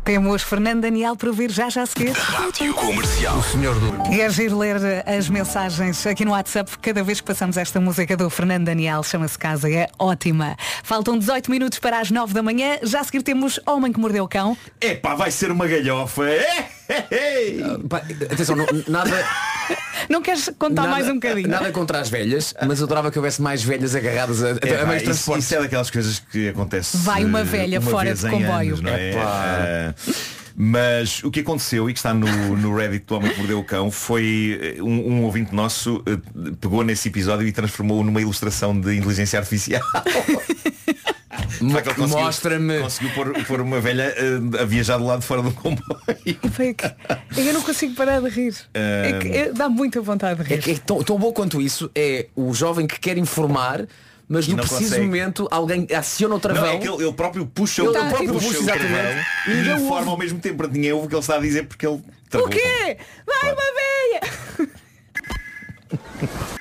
Speaker 1: Temos Fernando Daniel para ouvir já já a seguir.
Speaker 4: Rádio Comercial.
Speaker 14: O senhor do...
Speaker 1: E é giro ler as mensagens aqui no WhatsApp cada vez que passamos esta música do Fernando Daniel, chama-se Casa, é ótima. Faltam 18 minutos para as 9 da manhã, já a seguir temos Homem que Mordeu o Cão.
Speaker 13: Epá, vai ser uma galhofa. É, é, é.
Speaker 8: Atenção, não- nada,
Speaker 1: Não queres contar
Speaker 8: nada,
Speaker 1: mais um bocadinho?
Speaker 8: nada contra as velhas, mas eu adorava que houvesse mais velhas agarradas a, a,
Speaker 13: Epá,
Speaker 8: a
Speaker 13: isso,
Speaker 8: transporte.
Speaker 13: isso é daquelas coisas que acontece
Speaker 1: Vai uma
Speaker 13: eh,
Speaker 1: velha
Speaker 13: uma
Speaker 1: fora de comboio.
Speaker 13: anos, não é? Eh, mas o que aconteceu e que está no, no Reddit do Homem que Mordeu o Cão foi eh, um, um ouvinte nosso pegou nesse episódio e transformou-o numa ilustração de inteligência artificial. Ele conseguiu-
Speaker 8: Mostra-me.
Speaker 13: Conseguiu pôr, pôr uma velha eh, a viajar do lado de fora do comboio.
Speaker 1: Foi que- é que eu não consigo parar de rir. É que é- dá muita vontade de
Speaker 8: É,
Speaker 1: rir.
Speaker 8: que é tão, tão bom quanto isso é o jovem que quer informar, mas no
Speaker 13: não
Speaker 8: preciso
Speaker 13: consegue.
Speaker 8: momento alguém aciona o
Speaker 13: Não,
Speaker 8: travão.
Speaker 13: é que ele, ele próprio puxa
Speaker 8: Ele
Speaker 13: o
Speaker 8: tá-
Speaker 13: ele próprio
Speaker 8: ele
Speaker 13: puxa
Speaker 8: puxa,
Speaker 13: o
Speaker 8: exatamente.
Speaker 13: travão
Speaker 8: E
Speaker 13: e
Speaker 8: ninguém
Speaker 13: informa
Speaker 8: ouve.
Speaker 13: ao mesmo tempo. Portanto, Ninguém ouve o que ele está a dizer porque ele
Speaker 1: O
Speaker 13: travou.
Speaker 1: quê? Vai uma veia!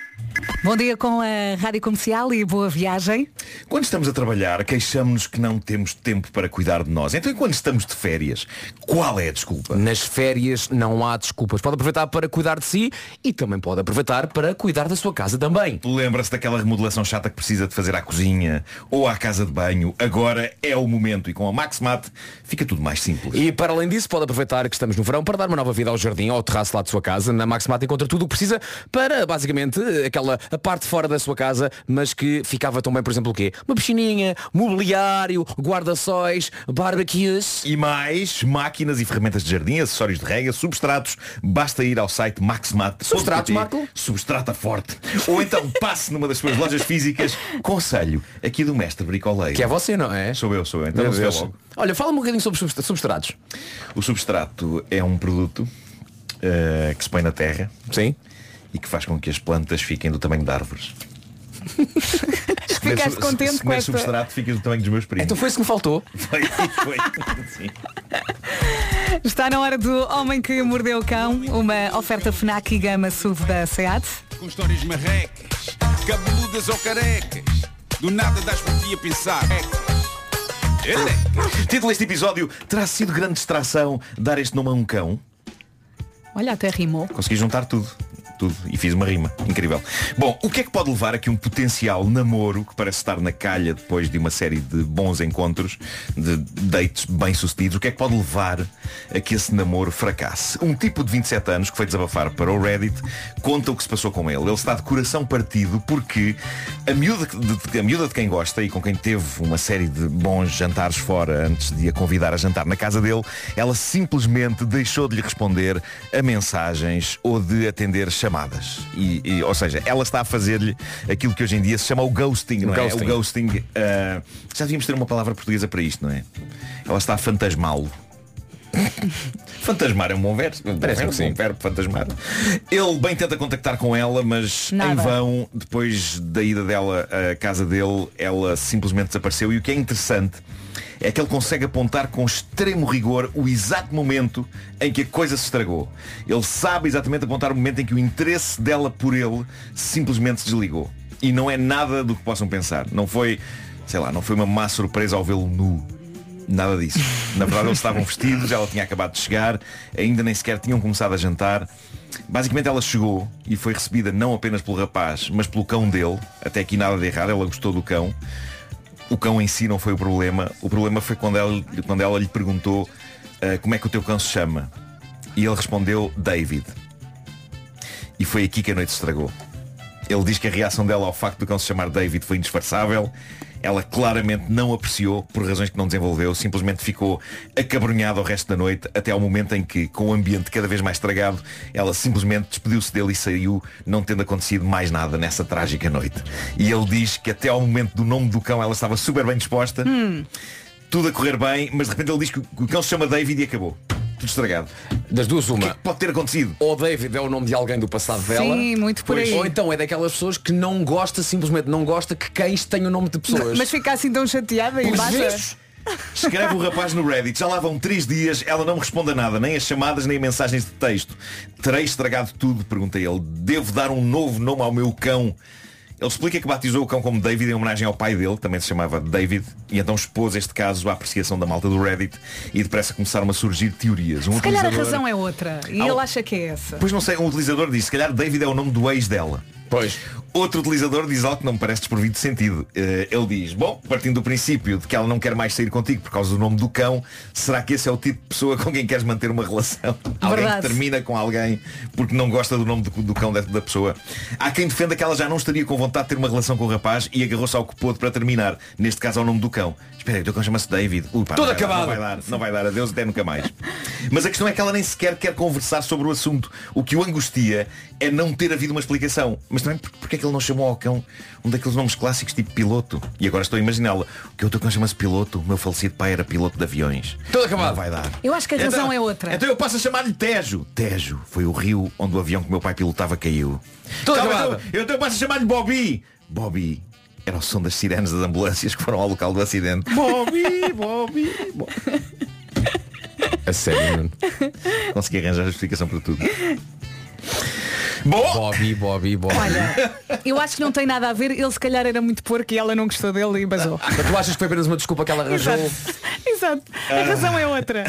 Speaker 1: Bom dia com a Rádio Comercial e boa viagem.
Speaker 13: Quando estamos a trabalhar, queixamos-nos que não temos tempo para cuidar de nós. Então, e quando estamos de férias, qual é a desculpa?
Speaker 8: Nas férias não há desculpas. Pode aproveitar para cuidar de si e também pode aproveitar para cuidar da sua casa também.
Speaker 13: Lembra-se daquela remodelação chata que precisa de fazer à cozinha ou à casa de banho? Agora é o momento e com a Maxmat fica tudo mais simples.
Speaker 8: E para além disso, pode aproveitar que estamos no verão para dar uma nova vida ao jardim ou ao terraço lá de sua casa. Na Maximat encontra tudo o que precisa para, basicamente, aquela a parte fora da sua casa, mas que ficava tão bem, por exemplo, o quê? Uma piscininha, mobiliário, guarda-sóis, barbecues.
Speaker 13: E mais, máquinas e ferramentas de jardim, acessórios de rega, substratos. Basta ir ao site Maxmat.
Speaker 8: Substratos, Marco?
Speaker 13: Substrata forte. Ou então passe numa das suas lojas físicas. Conselho aqui do mestre bricoleiro.
Speaker 8: Que é você, não é?
Speaker 13: Sou eu, sou eu. Então
Speaker 8: Deus.
Speaker 13: logo.
Speaker 8: Olha, fala-me um bocadinho sobre substra- substratos.
Speaker 13: O substrato é um produto eh, que se põe na terra.
Speaker 8: Sim.
Speaker 13: E que faz com que as plantas fiquem do tamanho de árvores. Se
Speaker 1: Ficaste
Speaker 13: su-
Speaker 1: contente
Speaker 13: se
Speaker 1: com
Speaker 13: comer
Speaker 1: esta-
Speaker 13: substrato fica do tamanho dos meus primos.
Speaker 8: Então foi isso que me faltou.
Speaker 13: Foi, foi. Sim.
Speaker 1: Está na hora do Homem que Mordeu o Cão, uma oferta FNAC e Gama SUV da SEAT.
Speaker 15: Com histórias marrecas, cabeludas ou carecas. Do nada das por ti a pensar.
Speaker 13: Título deste episódio terá sido grande distração dar este nome a um cão.
Speaker 1: Olha, até rimou.
Speaker 13: Consegui juntar tudo. Tudo. E fiz uma rima. Incrível. Bom, o que é que pode levar a que um potencial namoro, que parece estar na calha depois de uma série de bons encontros, de dates bem-sucedidos, o que é que pode levar a que esse namoro fracasse? Um tipo de 27 anos que foi desabafar para o Reddit conta o que se passou com ele. Ele está de coração partido porque a miúda de, a miúda de quem gosta e com quem teve uma série de bons jantares fora antes de a convidar a jantar na casa dele, ela simplesmente deixou de lhe responder a mensagens ou de atender chamadas. E, e, ou seja, ela está a fazer-lhe aquilo que hoje em dia se chama o ghosting, não é?
Speaker 8: Ghosting.
Speaker 13: O ghosting. ah, já devíamos ter uma palavra portuguesa para isto, não é? Ela está a fantasmá-lo. Fantasmar é um bom verbo. Um bom
Speaker 8: Parece
Speaker 13: verbo,
Speaker 8: que sim.
Speaker 13: um verbo, fantasmar. Ele bem tenta contactar com ela, mas
Speaker 1: Nada.
Speaker 13: em vão, depois da ida dela à casa dele, ela simplesmente desapareceu. E o que é interessante é que ele consegue apontar com extremo rigor o exato momento em que a coisa se estragou. Ele sabe exatamente apontar o momento em que o interesse dela por ele simplesmente se desligou. E não é nada do que possam pensar. Não foi, sei lá, não foi uma má surpresa ao vê-lo nu. Nada disso. Na verdade eles estavam vestidos, ela tinha acabado de chegar, ainda nem sequer tinham começado a jantar. Basicamente ela chegou e foi recebida não apenas pelo rapaz, mas pelo cão dele. Até aqui nada de errado, ela gostou do cão. O cão em si não foi o problema. O problema foi quando ela, quando ela lhe perguntou "Ah, como é que o teu cão se chama. E ele respondeu David. E foi aqui que a noite estragou. Ele diz que a reação dela ao facto do cão se chamar David foi indisfarçável. Ela claramente não apreciou, por razões que não desenvolveu, simplesmente ficou acabrunhada o resto da noite, até ao momento em que, com o ambiente cada vez mais estragado, ela simplesmente despediu-se dele e saiu, não tendo acontecido mais nada nessa trágica noite. E ele diz que até ao momento do nome do cão ela estava super bem disposta, tudo a correr bem, mas de repente ele diz que o cão se chama David e acabou. Tudo estragado.
Speaker 8: Das duas, uma.
Speaker 13: O que é que pode ter acontecido?
Speaker 8: Ou David é o nome de alguém do passado dela.
Speaker 1: Sim, muito por aí.
Speaker 8: Ou então é daquelas pessoas que não gosta, simplesmente não gosta que cães tenham o nome de pessoas.
Speaker 1: Mas fica assim tão chateada e basta.
Speaker 8: vezes.
Speaker 13: Escreve o rapaz no Reddit, já lá vão três dias, ela não me responde a nada, nem as chamadas, nem mensagens de texto. Terei estragado tudo, pergunta ele. Devo dar um novo nome ao meu cão. Ele explica que batizou o cão como David em homenagem ao pai dele, que também se chamava David, e então expôs este caso à apreciação da malta do Reddit e depressa começaram a surgir teorias. Um
Speaker 1: Se calhar a
Speaker 13: utilizador-
Speaker 1: razão é outra. E
Speaker 13: Ah,
Speaker 1: ele acha que é essa.
Speaker 13: Pois não sei, um utilizador diz, se calhar David é o nome do ex dela.
Speaker 8: Pois.
Speaker 13: Outro utilizador diz algo que não me parece desprovido de sentido. Eh, ele diz, bom, partindo do princípio de que ela não quer mais sair contigo por causa do nome do cão, será que esse é o tipo de pessoa com quem queres manter uma relação? Alguém
Speaker 1: Verdade.
Speaker 13: que termina com alguém porque não gosta do nome do, do cão da, da pessoa. Há quem defenda que ela já não estaria com vontade de ter uma relação com o rapaz e agarrou-se ao que pôde para terminar. Neste caso ao nome do cão. Espera aí, o teu cão chama-se David. Ui, pá,
Speaker 8: Todo
Speaker 13: não vai dar,
Speaker 8: acabado.
Speaker 13: Não vai dar, não vai dar. Adeus até nunca mais. Mas a questão é que ela nem sequer quer conversar sobre o assunto. O que o angustia é não ter havido uma explicação. Mas também por- porque é que ele não chamou ao cão um daqueles nomes clássicos tipo piloto? E agora estou a imaginá-la. O que o teu cão chama-se piloto? O meu falecido pai era piloto de aviões.
Speaker 8: Todo acabado.
Speaker 13: Não vai dar.
Speaker 1: Eu acho que a razão
Speaker 13: Então-
Speaker 1: é outra.
Speaker 13: Então eu passo a chamar-lhe Tejo. Tejo foi o rio onde o avião que meu pai pilotava caiu.
Speaker 8: Todo
Speaker 13: Calma,
Speaker 8: acabado.
Speaker 13: então, eu então passo a chamar-lhe Bobby. Bobby. Era o som das sirenes das ambulâncias que foram ao local do acidente. Bobby, Bobby, Bobby.
Speaker 8: A sério, Nuno.
Speaker 13: Consegui arranjar a justificação para tudo. Bom,
Speaker 8: Bobby, Bobby, Bobby.
Speaker 1: Olha, eu acho que não tem nada a ver. Ele se calhar era muito porco e ela não gostou dele e basou.
Speaker 8: Mas tu achas que foi apenas uma desculpa que ela arranjou?
Speaker 1: Exato. Exato. A razão é outra.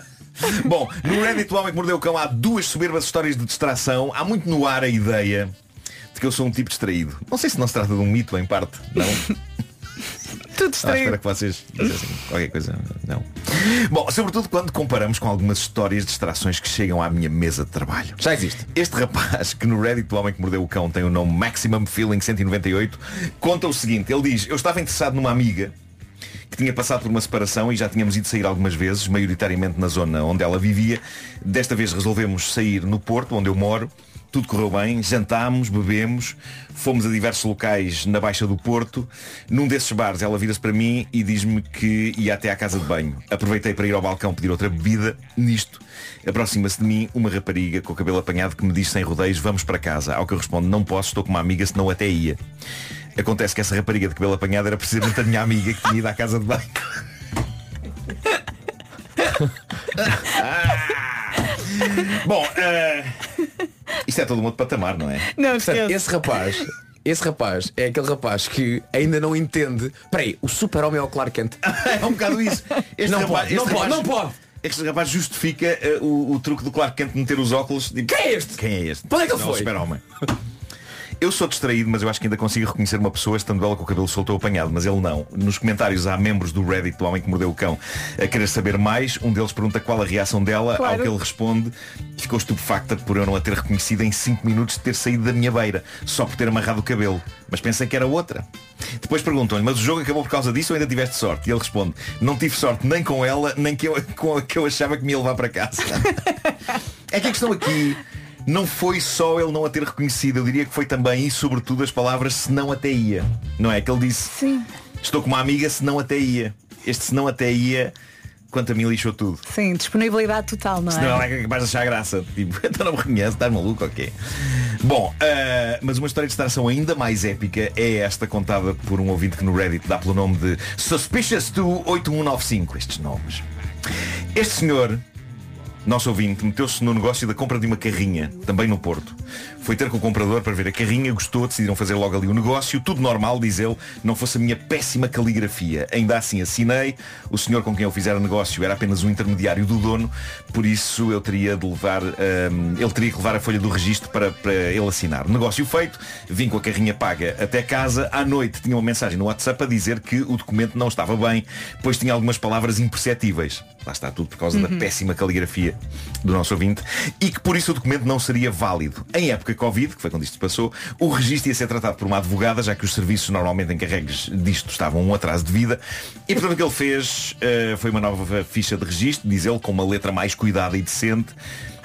Speaker 13: Bom, no Reddit o Homem que Mordeu o Cão há duas soberbas histórias de distração. Há muito no ar a ideia de que eu sou um tipo distraído. Não sei se não se trata de um mito, em parte. Não?
Speaker 1: Tudo
Speaker 13: espero
Speaker 1: distraído.
Speaker 13: que vocês dissessem qualquer coisa. Não. Bom, sobretudo quando comparamos com algumas histórias de distrações que chegam à minha mesa de trabalho.
Speaker 8: Já existe.
Speaker 13: Este rapaz, que no Reddit do Homem que Mordeu o Cão tem o nome Maximum Feeling 198, conta o seguinte. Ele diz, eu estava interessado numa amiga que tinha passado por uma separação e já tínhamos ido sair algumas vezes, maioritariamente na zona onde ela vivia. Desta vez resolvemos sair no Porto, onde eu moro. Tudo correu bem, jantámos, bebemos, fomos a diversos locais na Baixa do Porto. Num desses bares ela vira-se para mim e diz-me que ia até à casa de banho. Aproveitei para ir ao balcão pedir outra bebida. Nisto, aproxima-se de mim uma rapariga com o cabelo apanhado que me diz sem rodeios, vamos para casa. Ao que eu respondo, não posso, estou com uma amiga, senão até ia. Acontece que essa rapariga de cabelo apanhado era precisamente a minha amiga que tinha ido à casa de banho. Bom, eh, isto é todo um outro patamar, não é?
Speaker 1: Não,
Speaker 8: Portanto, esse rapaz, esse rapaz é aquele rapaz que ainda não entende. Peraí, o super-homem é o Clark Kent.
Speaker 13: É um bocado isso. Este
Speaker 8: Não
Speaker 13: rapaz,
Speaker 8: pode, não
Speaker 13: este
Speaker 8: pode,
Speaker 13: rapaz-
Speaker 8: não pode.
Speaker 13: Este rapaz justifica eh, o, o truque do Clark Kent de meter os óculos. Tipo,
Speaker 8: Quem é este?
Speaker 13: Quem é este?
Speaker 8: Para onde é que ele
Speaker 13: Não, o
Speaker 8: foi?
Speaker 13: super-homem. Eu sou distraído, mas eu acho que ainda consigo reconhecer uma pessoa estando ela com o cabelo solto ou apanhado, mas ele não. Nos comentários há membros do Reddit do Homem que Mordeu o Cão a querer saber mais. Um deles pergunta qual a reação dela,
Speaker 1: Claro.
Speaker 13: ao que ele responde ficou estupefacta por eu não a ter reconhecido em 5 minutos de ter saído da minha beira, só por ter amarrado o cabelo. Mas pensei que era outra. Depois perguntam-lhe, mas o jogo acabou por causa disso ou ainda tiveste sorte? E ele responde, não tive sorte nem com ela, nem que eu, com a que eu achava que me ia levar para casa. É que a questão aqui não foi só ele não a ter reconhecido, eu diria que foi também e sobretudo as palavras se não até ia. Não é? Que ele disse,
Speaker 1: Sim.
Speaker 13: estou com uma amiga se não até ia. Este se não até ia, quanto a mim lixou tudo.
Speaker 1: Sim, disponibilidade total, não
Speaker 13: Senão ela
Speaker 1: é?
Speaker 13: é capaz de achar graça. Tipo, então não me reconhece, estás maluco, ok. Bom, ah, mas uma história de distração ainda mais épica é esta contada por um ouvinte que no Reddit dá pelo nome de Suspicious to 8195. Estes nomes. Este senhor, nosso ouvinte, meteu-se no negócio da compra de uma carrinha, também no Porto. Foi ter com o comprador para ver a carrinha, gostou, decidiram fazer logo ali o negócio, tudo normal, diz ele, não fosse a minha péssima caligrafia. Ainda assim assinei, o senhor com quem eu fizer o negócio era apenas um intermediário do dono, por isso eu teria de levar, hum, ele teria que levar a folha do registro para, para ele assinar. Negócio feito, vim com a carrinha paga até casa, à noite tinha uma mensagem no WhatsApp a dizer que o documento não estava bem, pois tinha algumas palavras imperceptíveis. Lá está tudo por causa da péssima caligrafia do nosso ouvinte e que por isso o documento não seria válido. Em época Covid, que foi quando isto se passou, o registro ia ser tratado por uma advogada, já que os serviços normalmente encarregues disto estavam um atraso de vida. E portanto o que ele fez eh, foi uma nova ficha de registro, diz ele, com uma letra mais cuidada e decente.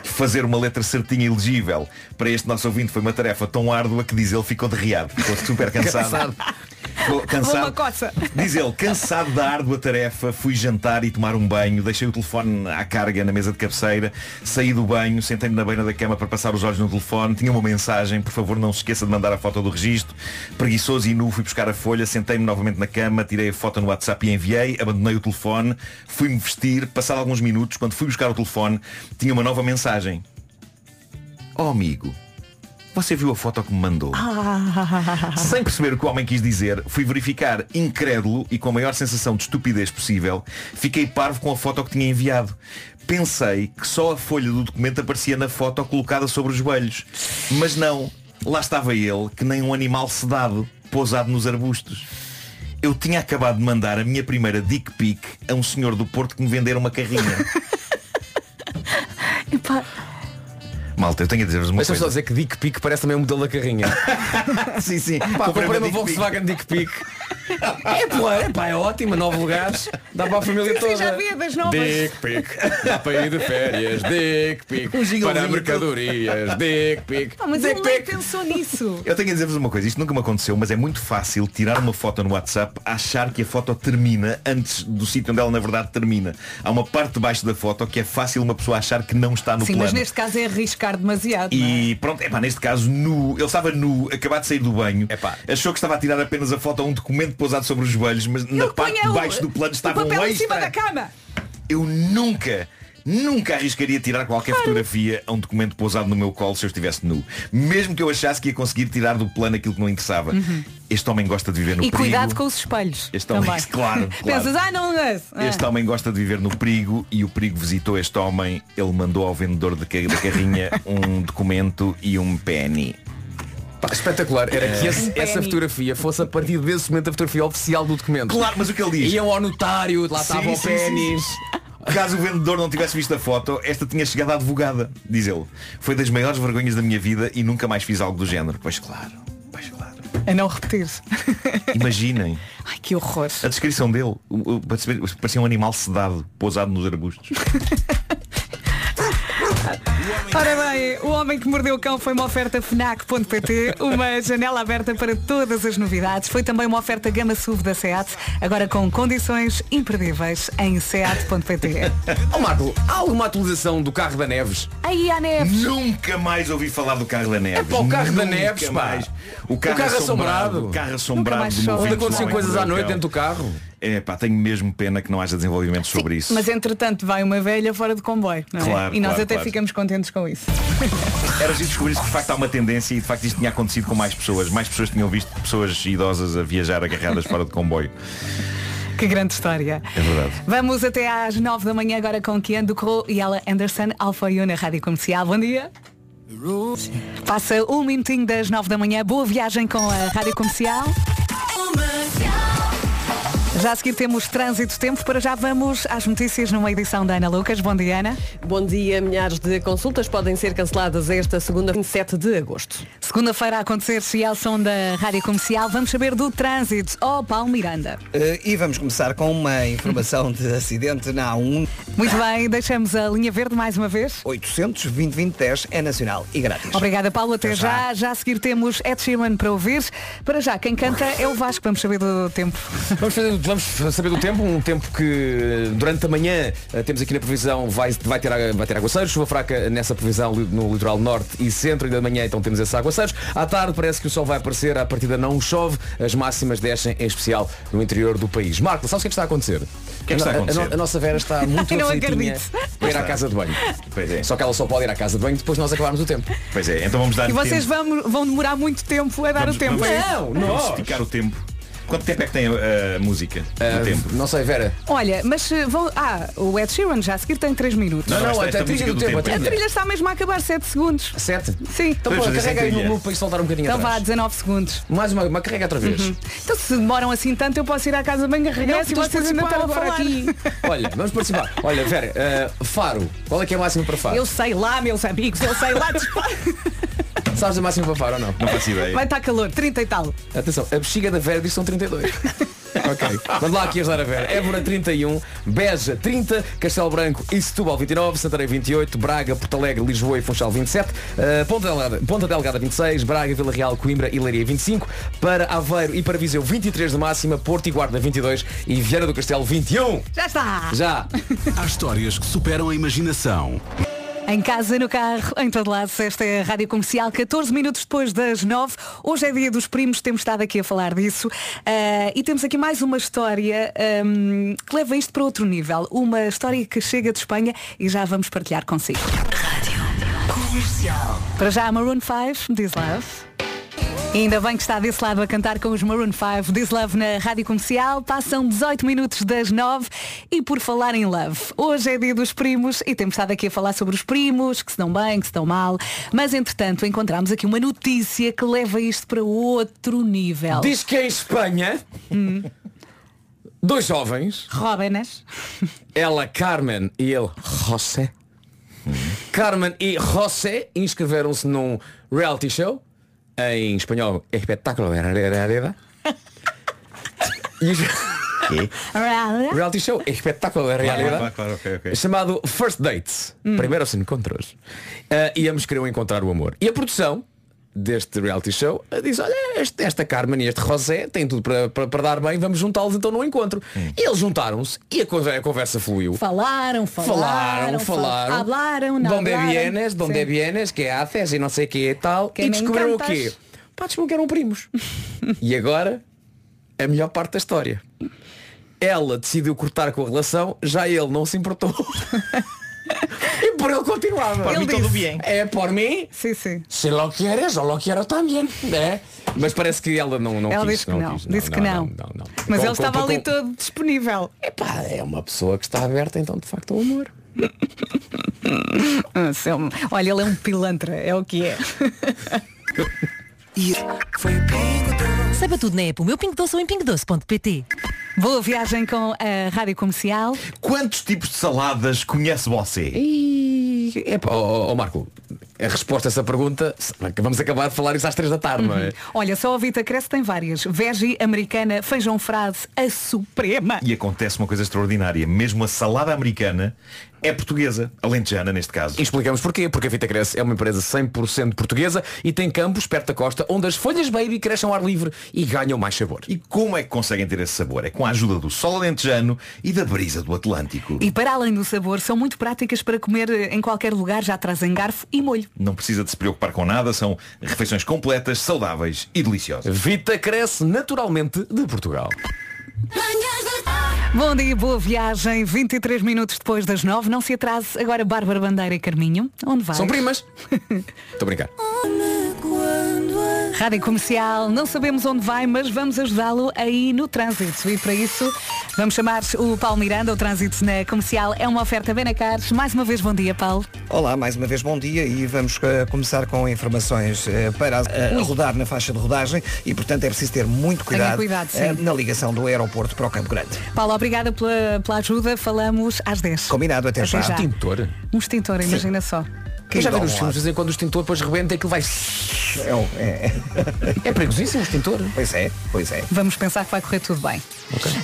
Speaker 13: Fazer uma letra certinha e legível para este nosso ouvinte foi uma tarefa tão árdua que diz ele ficou derriado, ficou super cansado. Ficou
Speaker 1: Uma
Speaker 13: cansado.
Speaker 1: coça.
Speaker 13: Diz ele, cansado da árdua tarefa, fui jantar e tomar um banho, deixei o telefone à carga na mesa de cabeceira, saí do banho, sentei-me na beira da cama para passar os olhos no telefone, tinha uma mensagem, por favor não se esqueça de mandar a foto do registro. Preguiçoso e nu, fui buscar a folha, sentei-me novamente na cama, tirei a foto no WhatsApp e enviei, abandonei o telefone, fui-me vestir, passado alguns minutos, quando fui buscar o telefone, tinha uma nova mensagem. Oh amigo, Você viu a foto que me mandou?
Speaker 1: Ah.
Speaker 13: Sem perceber o que o homem quis dizer, fui verificar incrédulo e com a maior sensação de estupidez possível, fiquei parvo com a foto que tinha enviado. Pensei que só a folha do documento aparecia na foto colocada sobre os joelhos. Mas não, lá estava ele, que nem um animal sedado, pousado nos arbustos. Eu tinha acabado de mandar a minha primeira dick pic a um senhor do Porto que me vendera uma carrinha. Malta, eu tenho a dizer-vos uma
Speaker 8: Mas
Speaker 13: coisa.
Speaker 8: só dizer que Dick Pic parece também um modelo da carrinha.
Speaker 13: sim, sim.
Speaker 8: Pá,
Speaker 13: Comprei
Speaker 8: comprei
Speaker 13: uma.
Speaker 8: Volkswagen Dick Pic. É pá, é pá, é ótima, nove lugares. Dá para a família
Speaker 1: Sim,
Speaker 8: toda.
Speaker 1: já vi das novas.
Speaker 8: Dick Pic. Dá para ir de férias. Dick Pic.
Speaker 13: Um
Speaker 8: para mercadorias. Dick Pic.
Speaker 1: Ah, mas
Speaker 8: Dick
Speaker 1: ele
Speaker 8: Pic.
Speaker 1: pensou nisso.
Speaker 13: Eu tenho a dizer-vos uma coisa, isto nunca me aconteceu, mas é muito fácil tirar uma foto no WhatsApp, achar que a foto termina antes do sítio onde ela na verdade termina. Há uma parte de baixo da foto que é fácil uma pessoa achar que não está no
Speaker 1: Sim,
Speaker 13: plano.
Speaker 1: mas neste caso é arriscar demasiado. não é?
Speaker 13: E pronto, é pá, neste caso nu, ele estava nu, acabado de sair do banho, achou que estava a tirar apenas a foto a um documento pousado sobre os joelhos, mas na parte de
Speaker 1: Ponha o-
Speaker 13: baixo do plano estava
Speaker 1: o papel
Speaker 13: um
Speaker 1: em cima
Speaker 13: extra.
Speaker 1: da cama.
Speaker 13: Eu nunca, nunca arriscaria tirar qualquer fotografia a um documento pousado no meu colo se eu estivesse nu. Mesmo que eu achasse que ia conseguir tirar do plano aquilo que não interessava.
Speaker 1: Uhum.
Speaker 13: Este homem gosta de viver no
Speaker 1: E
Speaker 13: perigo.
Speaker 1: cuidado com os espelhos.
Speaker 13: Este homem, claro, claro.
Speaker 1: Pensas, ah, não é. Ah.
Speaker 13: Este homem gosta de viver no perigo e o perigo visitou este homem. Ele mandou ao vendedor da carrinha um documento e um penny.
Speaker 8: Pá, espetacular. Era que esse-
Speaker 13: Um
Speaker 8: essa fotografia fosse a partir desse momento a fotografia oficial do documento.
Speaker 13: Claro, mas o que ele diz?
Speaker 8: Iam ao notário, lá estava o pênis.
Speaker 13: Caso o vendedor não tivesse visto a foto, esta tinha chegado à advogada, diz ele. Foi das maiores vergonhas da minha vida e nunca mais fiz algo do género. Pois claro,
Speaker 1: A não repetir.
Speaker 13: imaginem.
Speaker 1: Ai, que horror.
Speaker 13: A descrição dele, parecia um animal sedado, pousado nos arbustos.
Speaker 1: Ora bem, o homem que mordeu o cão foi uma oferta FNAC.pt, uma janela aberta para todas as novidades. Foi também uma oferta Gama SUV da SEAT, agora com condições imperdíveis em SEAT.pt.
Speaker 8: Ó Marco, há alguma atualização do carro da Neves?
Speaker 1: Aí há neves.
Speaker 13: Nunca mais ouvi falar do carro da Neves.
Speaker 8: É para o carro da
Speaker 13: Nunca
Speaker 8: Neves, pá.
Speaker 13: mais. O carro,
Speaker 8: O carro assombrado.
Speaker 13: O carro assombrado
Speaker 8: Onde aconteciam
Speaker 13: que
Speaker 8: coisas à noite dentro do carro.
Speaker 13: É pá, tenho mesmo pena que não haja desenvolvimento sobre isso.
Speaker 1: Mas entretanto vai uma velha fora de comboio, não é?
Speaker 13: Claro,
Speaker 1: e nós
Speaker 13: claro,
Speaker 1: até
Speaker 13: claro.
Speaker 1: ficamos contentes com isso.
Speaker 13: Era giro descobrir que de facto há uma tendência e de facto isto tinha acontecido com mais pessoas. Mais pessoas tinham visto pessoas idosas a viajar agarradas fora de comboio.
Speaker 1: Que grande história.
Speaker 13: É verdade.
Speaker 1: Vamos até às 9 da manhã agora com Kian Ducro e ela Anderson Alfa na Rádio Comercial. Bom dia. Passa um minutinho das 9 da manhã. Boa viagem com a Rádio Comercial. Já a seguir temos trânsito tempo. Para já vamos às notícias numa edição da Ana Lucas. Bom dia, Ana.
Speaker 2: Bom dia. Milhares de consultas podem ser canceladas esta segunda, 27 de agosto.
Speaker 1: Segunda-feira a acontecer-se e ao som da Rádio Comercial. Vamos saber do trânsito. Oh, Paulo Miranda.
Speaker 3: Eh, e vamos começar com uma informação de acidente na A1.
Speaker 1: Muito bem, deixamos a linha verde mais uma vez.
Speaker 3: 800 2010 é nacional e grátis.
Speaker 1: Obrigada, Paulo. Até
Speaker 3: Até
Speaker 1: já.
Speaker 3: já.
Speaker 1: já. a seguir temos Ed Sheeran para ouvir. Para já, quem canta é o Vasco. Vamos saber do tempo.
Speaker 8: Vamos, fazer- vamos saber do tempo, um tempo que durante a manhã eh, temos aqui na previsão vai, vai, ter, a- vai ter aguaceiros, chuva fraca nessa previsão no litoral norte e centro, ainda de manhã então temos esses aguaceiros. À tarde parece que o sol vai aparecer, à partida não chove, as máximas descem em especial no interior do país. Marco, sabes o que é que está a acontecer?
Speaker 13: que é que está a acontecer?
Speaker 8: no- a nossa Vera está muito
Speaker 1: Não acredito.
Speaker 8: para ir à casa de banho.
Speaker 13: Pois é.
Speaker 8: Só que ela só pode ir à casa de banho depois de nós acabarmos o tempo.
Speaker 13: Pois é, então vamos dar
Speaker 1: E vocês
Speaker 13: tempo.
Speaker 1: vão, vão demorar muito tempo a dar
Speaker 13: Vamos-
Speaker 1: o tempo.
Speaker 13: vamos-
Speaker 1: é?
Speaker 8: Não,
Speaker 13: Vamos esticar o tempo. Quanto tempo é que tem a, a música? O tempo?
Speaker 8: não sei, Vera.
Speaker 1: Olha, mas eh, vão. Ah, o Ed Sheeran já a seguir tem 3 minutos.
Speaker 8: Não, não, até
Speaker 13: esta
Speaker 8: a trilha do
Speaker 13: do
Speaker 8: tempo,
Speaker 13: tempo.
Speaker 1: A
Speaker 8: trilha.
Speaker 1: está mesmo a acabar 7 segundos.
Speaker 8: Sete?
Speaker 1: Sim.
Speaker 8: Então pô,
Speaker 13: fazer
Speaker 8: carrega aí no loop para isto voltar um bocadinho
Speaker 1: Então vá,
Speaker 8: atrás.
Speaker 1: 19 segundos.
Speaker 8: Mais uma, uma carrega outra vez.
Speaker 1: Então se demoram assim tanto, eu posso ir à casa bem arregar e vocês ainda
Speaker 8: participar
Speaker 1: estão a
Speaker 8: agora
Speaker 1: falar.
Speaker 8: aqui. Olha, vamos participar. Olha, Vera, eh, Faro. Qual é que é a máxima para Faro?
Speaker 1: Eu sei lá, meus amigos, eu sei lá.
Speaker 8: Sabes a máxima para Faro ou não?
Speaker 13: Não faço ideia.
Speaker 1: Vai estar calor, 30 e tal.
Speaker 8: Atenção, a bexiga da Vera diz que são 32. ok. Vamos lá aqui ajudar a Vera. Évora 31, Beja 30, Castelo Branco e Setúbal 29, Santarém 28, Braga, Porto Alegre, Lisboa e Funchal 27, eh, Ponta, Delgada, Ponta Delgada 26, Braga, Vila Real, Coimbra e Leiria 25, para Aveiro e para Viseu 23 de máxima, Porto e Guarda 22 e Viana do Castelo 21.
Speaker 1: Já está.
Speaker 8: Já.
Speaker 14: Há histórias que superam a imaginação.
Speaker 1: Em casa, no carro, em todo lado, esta é a Rádio Comercial, 14 minutos depois das 9. Hoje é dia dos primos, temos estado aqui a falar disso. Ah, e temos aqui mais uma história ahm, que leva isto para outro nível. Uma história que chega de Espanha e já vamos partilhar consigo.
Speaker 5: Comercial.
Speaker 1: Para já, Maroon 5, This Love. E ainda bem que está desse lado a cantar com os Maroon 5 This Love na Rádio Comercial. Passam 18 minutos das 9 e por falar em love. Hoje é dia dos primos e temos estado aqui a falar sobre os primos, que se dão bem, que se dão mal. Mas entretanto encontramos aqui uma notícia que leva isto para outro nível.
Speaker 8: Diz que em Espanha, dois jovens,
Speaker 1: Jóvenes.
Speaker 8: ela Carmen e ele José. Carmen e José inscreveram-se num reality show, em espanhol, espetáculo de realidad. E os- Reality show, espetáculo de realidad.
Speaker 13: Ah, claro, ok, ok.
Speaker 8: chamado First Dates. Primeiros encontros. Uh, íamos querer encontrar o amor. E a produção deste reality show diz, olha, este- esta Carmen e este José têm tudo para, para, para dar bem, vamos juntá-los então no encontro. E eles juntaram-se e a a conversa fluiu.
Speaker 1: Falaram, falaram,
Speaker 8: Falaram, falaram.
Speaker 1: Hablaram, não
Speaker 8: Donde
Speaker 1: hablaram.
Speaker 8: vienes, donde
Speaker 1: Sim.
Speaker 8: vienes, que haces e não sei o que e tal.
Speaker 1: Que
Speaker 8: e descobriram o quê? Pá, descobriram que eram primos. e agora, a melhor parte da história. Ela decidiu cortar com a relação, já ele não se importou. por ele continuava.
Speaker 3: Por mim todo bien.
Speaker 8: É por mim.
Speaker 1: Sim, sim.
Speaker 8: Se lo quieres, eu lo quero também. É. Mas parece que ela não, não
Speaker 1: Ela
Speaker 8: quis.
Speaker 1: disse que não,
Speaker 8: quis.
Speaker 1: disse que não. Mas
Speaker 8: Com-
Speaker 1: ele estava
Speaker 8: com-
Speaker 1: ali
Speaker 8: com-
Speaker 1: todo disponível.
Speaker 8: Epá, é uma pessoa que está aberta então de facto ao amor.
Speaker 1: Ah, Olha, ele é um pilantra, é o que é.
Speaker 16: Saiba tudo na app O Meu Pingo Doce ou em pingodoce.pt.
Speaker 1: Boa viagem com a Rádio Comercial.
Speaker 13: Quantos tipos de saladas conhece você?
Speaker 8: E epá, ó, ó, Marco, a resposta a essa pergunta, vamos acabar de falar isso às três da tarde, não é?
Speaker 1: Olha, só a Vita Cresce tem várias. Veggie, americana, feijão frade, a suprema.
Speaker 13: E acontece uma coisa extraordinária. Mesmo a salada americana é portuguesa, alentejana neste caso.
Speaker 8: E explicamos porquê. Porque a Vita Cresce é uma empresa 100% portuguesa e tem campos perto da costa onde as folhas baby crescem ao ar livre e ganham mais sabor.
Speaker 13: E como é que conseguem ter esse sabor? É com a ajuda do sol alentejano e da brisa do Atlântico.
Speaker 1: E para além do sabor, são muito práticas para comer em qualquer lugar, já trazem garfo e molho.
Speaker 13: Não precisa de se preocupar com nada, são refeições completas, saudáveis e deliciosas.
Speaker 8: Vita Cresce naturalmente de Portugal.
Speaker 1: Bom dia, boa viagem. 23 minutos depois das 9. Não se atrase. Agora Bárbara Bandeira e Carminho. Onde vai?
Speaker 8: São primas. Estou a brincar.
Speaker 1: Rádio Comercial, não sabemos onde vai, mas vamos ajudá-lo aí no trânsito. E para isso, vamos chamar o Paulo Miranda. O trânsito na comercial é uma oferta Benacar. Mais uma vez, bom dia, Paulo.
Speaker 3: Olá, mais uma vez bom dia e vamos eh, começar com informações eh, para eh, rodar na faixa de rodagem e portanto é preciso ter muito cuidado,
Speaker 1: cuidado, sim.
Speaker 3: na ligação do aeroporto para o Campo Grande.
Speaker 1: Paulo, obrigada pela, pela ajuda. Falamos às 10.
Speaker 3: Combinado, até, já.
Speaker 8: Extintor.
Speaker 1: Um extintor, imagina só.
Speaker 8: Eu já vi
Speaker 3: dá
Speaker 8: nos filmes, de vez em quando o extintor depois rebenta e aquilo vai.
Speaker 3: É, um- é,
Speaker 8: É perigosíssimo o extintor.
Speaker 3: pois é, pois é.
Speaker 1: Vamos pensar que vai correr tudo bem.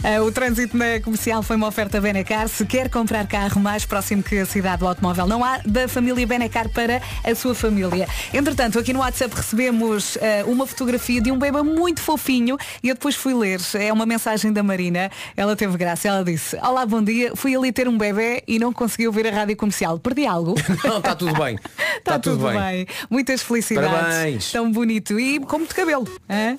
Speaker 1: Ah, o trânsito na comercial foi uma oferta Benacar. Se quer comprar carro mais próximo que a cidade do automóvel, não há da família Benacar para a sua família. Entretanto, aqui no WhatsApp recebemos ah, uma fotografia de um bebê muito fofinho e eu depois fui ler. É uma mensagem da Marina. Ela teve graça. Ela disse, olá, bom dia. Fui ali ter um bebê e não consegui ouvir a rádio comercial. Perdi algo?
Speaker 8: Não, está tudo bem.
Speaker 1: Está tudo, bem. Muitas felicidades.
Speaker 8: Parabéns.
Speaker 1: Tão bonito. E com muito cabelo. hã?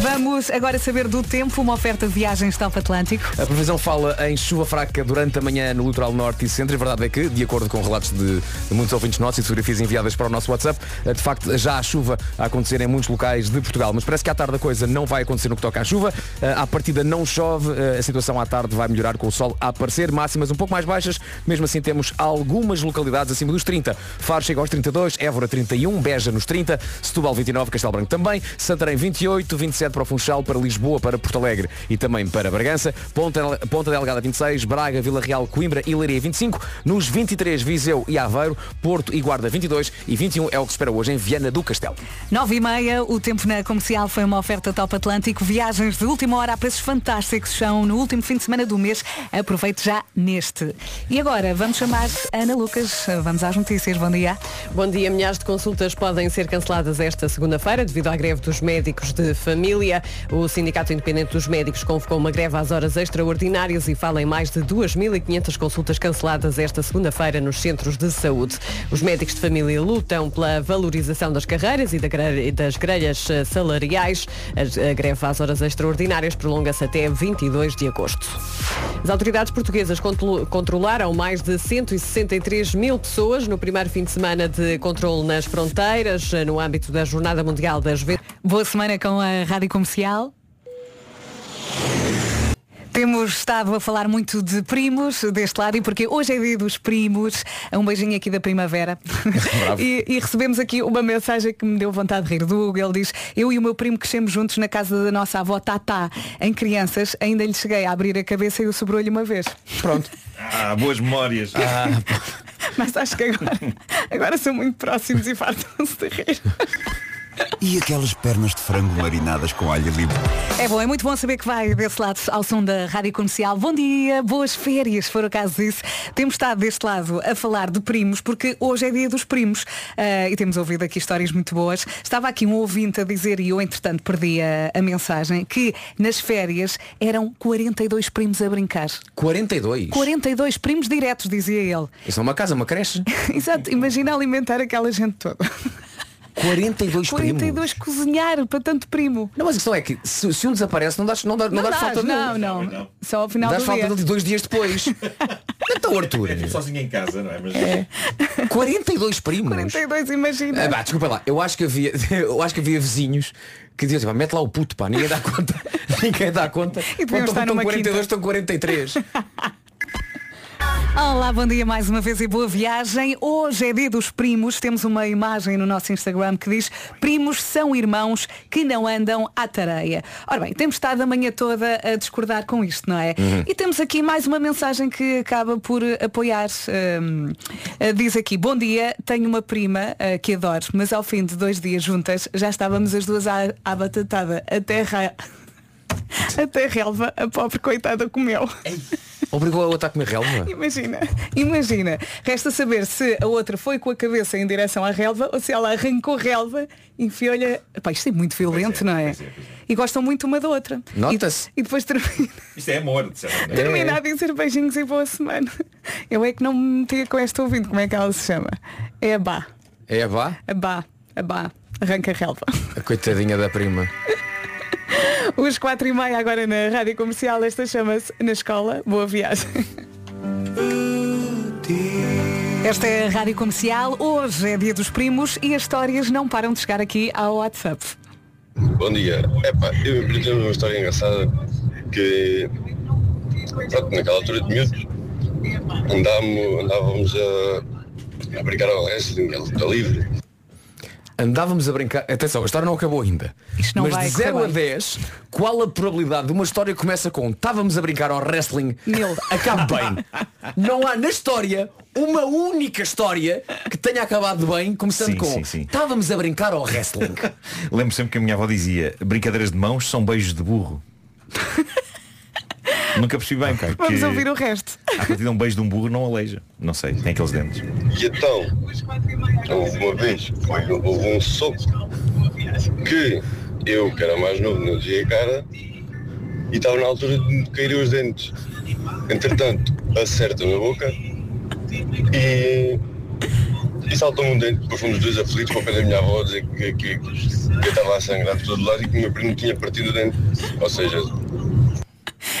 Speaker 1: Vamos agora saber do tempo, uma oferta de viagens Top Atlântico.
Speaker 8: A previsão fala em chuva fraca durante a manhã no litoral norte e centro. A verdade é que, de acordo com relatos de, de muitos ouvintes nossos e fotografias enviadas para o nosso WhatsApp, eh, de facto já há chuva a acontecer em muitos locais de Portugal. Mas parece que à tarde a coisa não vai acontecer no que toca à chuva. Eh, À partida não chove, eh, a situação à tarde vai melhorar com o sol a aparecer. Máximas um pouco mais baixas. Mesmo assim temos algumas localidades acima dos 30. Faro chega aos 32, Évora 31, Beja nos 30, Setúbal 29, Castelo Branco também, Santarém 28, 27 para o Funchal, para Lisboa, para Porto Alegre e também para Bragança, Ponta, Ponta Delgada 26, Braga, Vila Real, Coimbra e Leiria 25, nos 23 Viseu e Aveiro, Porto e Guarda 22 e 21 é o que se espera hoje em Viana do Castelo.
Speaker 1: 9 e meia, o tempo na comercial foi uma oferta Top Atlântico. Viagens de última hora a preços fantásticos são no último fim de semana do mês. Aproveite já neste. E agora vamos chamar Ana Lucas. Vamos às notícias. Bom dia.
Speaker 2: Bom dia. Milhares de consultas podem ser canceladas esta segunda-feira devido à greve dos médicos de família. O Sindicato Independente dos Médicos convocou uma greve às horas extraordinárias e fala em mais de 2.500 consultas canceladas esta segunda-feira nos centros de saúde. Os médicos de família lutam pela valorização das carreiras e das grelhas eh, salariais. A, greve às horas extraordinárias prolonga-se até 22 de agosto. As autoridades portuguesas contro- controlaram mais de 163 mil pessoas no primeiro fim fim de semana de controle nas fronteiras, no âmbito da Jornada Mundial das Juventude.
Speaker 1: Boa semana com a Rádio Comercial. Temos estado a falar muito de primos deste lado e porque hoje é dia dos primos. Um beijinho aqui da primavera. e, e recebemos aqui uma mensagem que me deu vontade de rir do Hugo. Ele diz, eu e o meu primo crescemos juntos na casa da nossa avó Tatá. Em crianças, ainda lhe cheguei a abrir a cabeça e o sobrou-lhe uma vez. Pronto.
Speaker 13: Ah, boas memórias.
Speaker 1: Mas acho que agora, agora são muito próximos e fartam-se de rir.
Speaker 7: E aquelas pernas de frango marinadas com alho limpo.
Speaker 1: É bom, é muito bom saber que vai desse lado ao som da Rádio Comercial. Bom dia, boas férias, se for o caso disso. Temos estado deste lado a falar de primos, porque hoje é dia dos primos ah, e temos ouvido aqui histórias muito boas. Estava aqui um ouvinte a dizer, e eu entretanto perdi a, a mensagem, que nas férias eram 42 primos a brincar.
Speaker 8: 42?
Speaker 1: 42 primos diretos, dizia ele.
Speaker 8: Isso é uma casa, uma creche.
Speaker 1: Exato, imagina alimentar aquela gente toda.
Speaker 8: 42 primos.
Speaker 1: 42 cozinhar para tanto primo.
Speaker 8: Não, mas a questão é que se, se um desaparece não dá, não dá, não
Speaker 1: Não
Speaker 8: dá
Speaker 1: dás,
Speaker 8: falta
Speaker 1: não,
Speaker 8: dele.
Speaker 1: não. Só ao final
Speaker 8: Dás
Speaker 1: do
Speaker 8: falta
Speaker 1: dia.
Speaker 8: dele de dois dias depois. então Arthur.
Speaker 13: Sozinho em casa, não é? Mas...
Speaker 8: 42 primos.
Speaker 1: 42, imagina.
Speaker 8: Ah, pá, desculpa lá, eu acho que havia, eu acho que havia vizinhos que diziam, assim, "Pá, mete lá o puto, pá, ninguém dá conta. ninguém dá conta.
Speaker 1: E deviam
Speaker 8: Estão-
Speaker 1: estar
Speaker 8: estão
Speaker 1: numa
Speaker 8: 42,
Speaker 1: quinta.
Speaker 8: estão 43.
Speaker 1: Olá, bom dia mais uma vez e boa viagem. Hoje é dia dos primos. Temos uma imagem no nosso Instagram que diz primos são irmãos que não andam à tareia. Ora bem, temos estado a manhã toda a discordar com isto, não é?
Speaker 17: Uhum.
Speaker 1: E temos aqui mais uma mensagem que acaba por eh, apoiar. hum, eh, diz aqui, bom dia, tenho uma prima eh, que adoro, mas ao fim de dois dias juntas já estávamos as duas à, à batatada. Até, ra... Até relva, a pobre coitada comeu.
Speaker 8: Obrigou a outra a comer relva.
Speaker 1: Imagina, imagina. Resta saber se a outra foi com a cabeça em direção à relva ou se ela arrancou relva e enfiou-lhe. Pá, isto é muito violento, não é? E gostam muito uma da outra.
Speaker 8: Nota-se.
Speaker 1: E, e depois termina,
Speaker 13: Isto é amor, de certa maneira.
Speaker 1: termina a dizer beijinhos e boa semana. Eu é que não me metia com esta ouvindo, como é que ela se chama? É a Bá.
Speaker 8: É a vá?
Speaker 1: A Bá. A Bá. Arranca relva.
Speaker 8: A coitadinha da prima.
Speaker 1: Os quatro e meia agora na Rádio Comercial. Esta chama-se Na Escola. Boa viagem. Esta é a Rádio Comercial. Hoje é dia dos primos e as histórias não param de chegar aqui ao WhatsApp.
Speaker 17: Bom dia. Epá, eu aprendi uma história engraçada que pronto, naquela altura de miúdos andávamos, andávamos a, a brincar ao wrestling, a luta livre.
Speaker 8: Andávamos a brincar. Atenção, a história não acabou ainda.
Speaker 1: Isto não
Speaker 8: Mas
Speaker 1: vai
Speaker 8: de
Speaker 1: correr
Speaker 8: 0 a
Speaker 1: bem.
Speaker 8: 10, qual a probabilidade de uma história que começa com estávamos a brincar ao wrestling
Speaker 1: Mil.
Speaker 8: acabe bem? Não há na história uma única história que tenha acabado bem, começando
Speaker 13: Sim,
Speaker 8: com
Speaker 13: sim, sim.
Speaker 8: estávamos a brincar ao wrestling.
Speaker 13: Lembro sempre que a minha avó dizia brincadeiras de mãos são beijos de burro. Nunca percebi bem, cara.
Speaker 1: Vamos
Speaker 13: que
Speaker 1: ouvir o resto.
Speaker 13: A partir de um beijo de um burro não aleija. Não sei, tem aqueles dentes.
Speaker 17: E então, houve uma vez, houve um soco que eu, que era mais novo, não dizia a cara e estava na altura de me cair os dentes. Entretanto, acerta na boca e, e saltou-me um dente. Depois fomos dois aflitos para o pé da minha avó a dizer que, que, que eu estava a sangrar de todo lado e que o meu primo tinha partido o dente. Ou seja,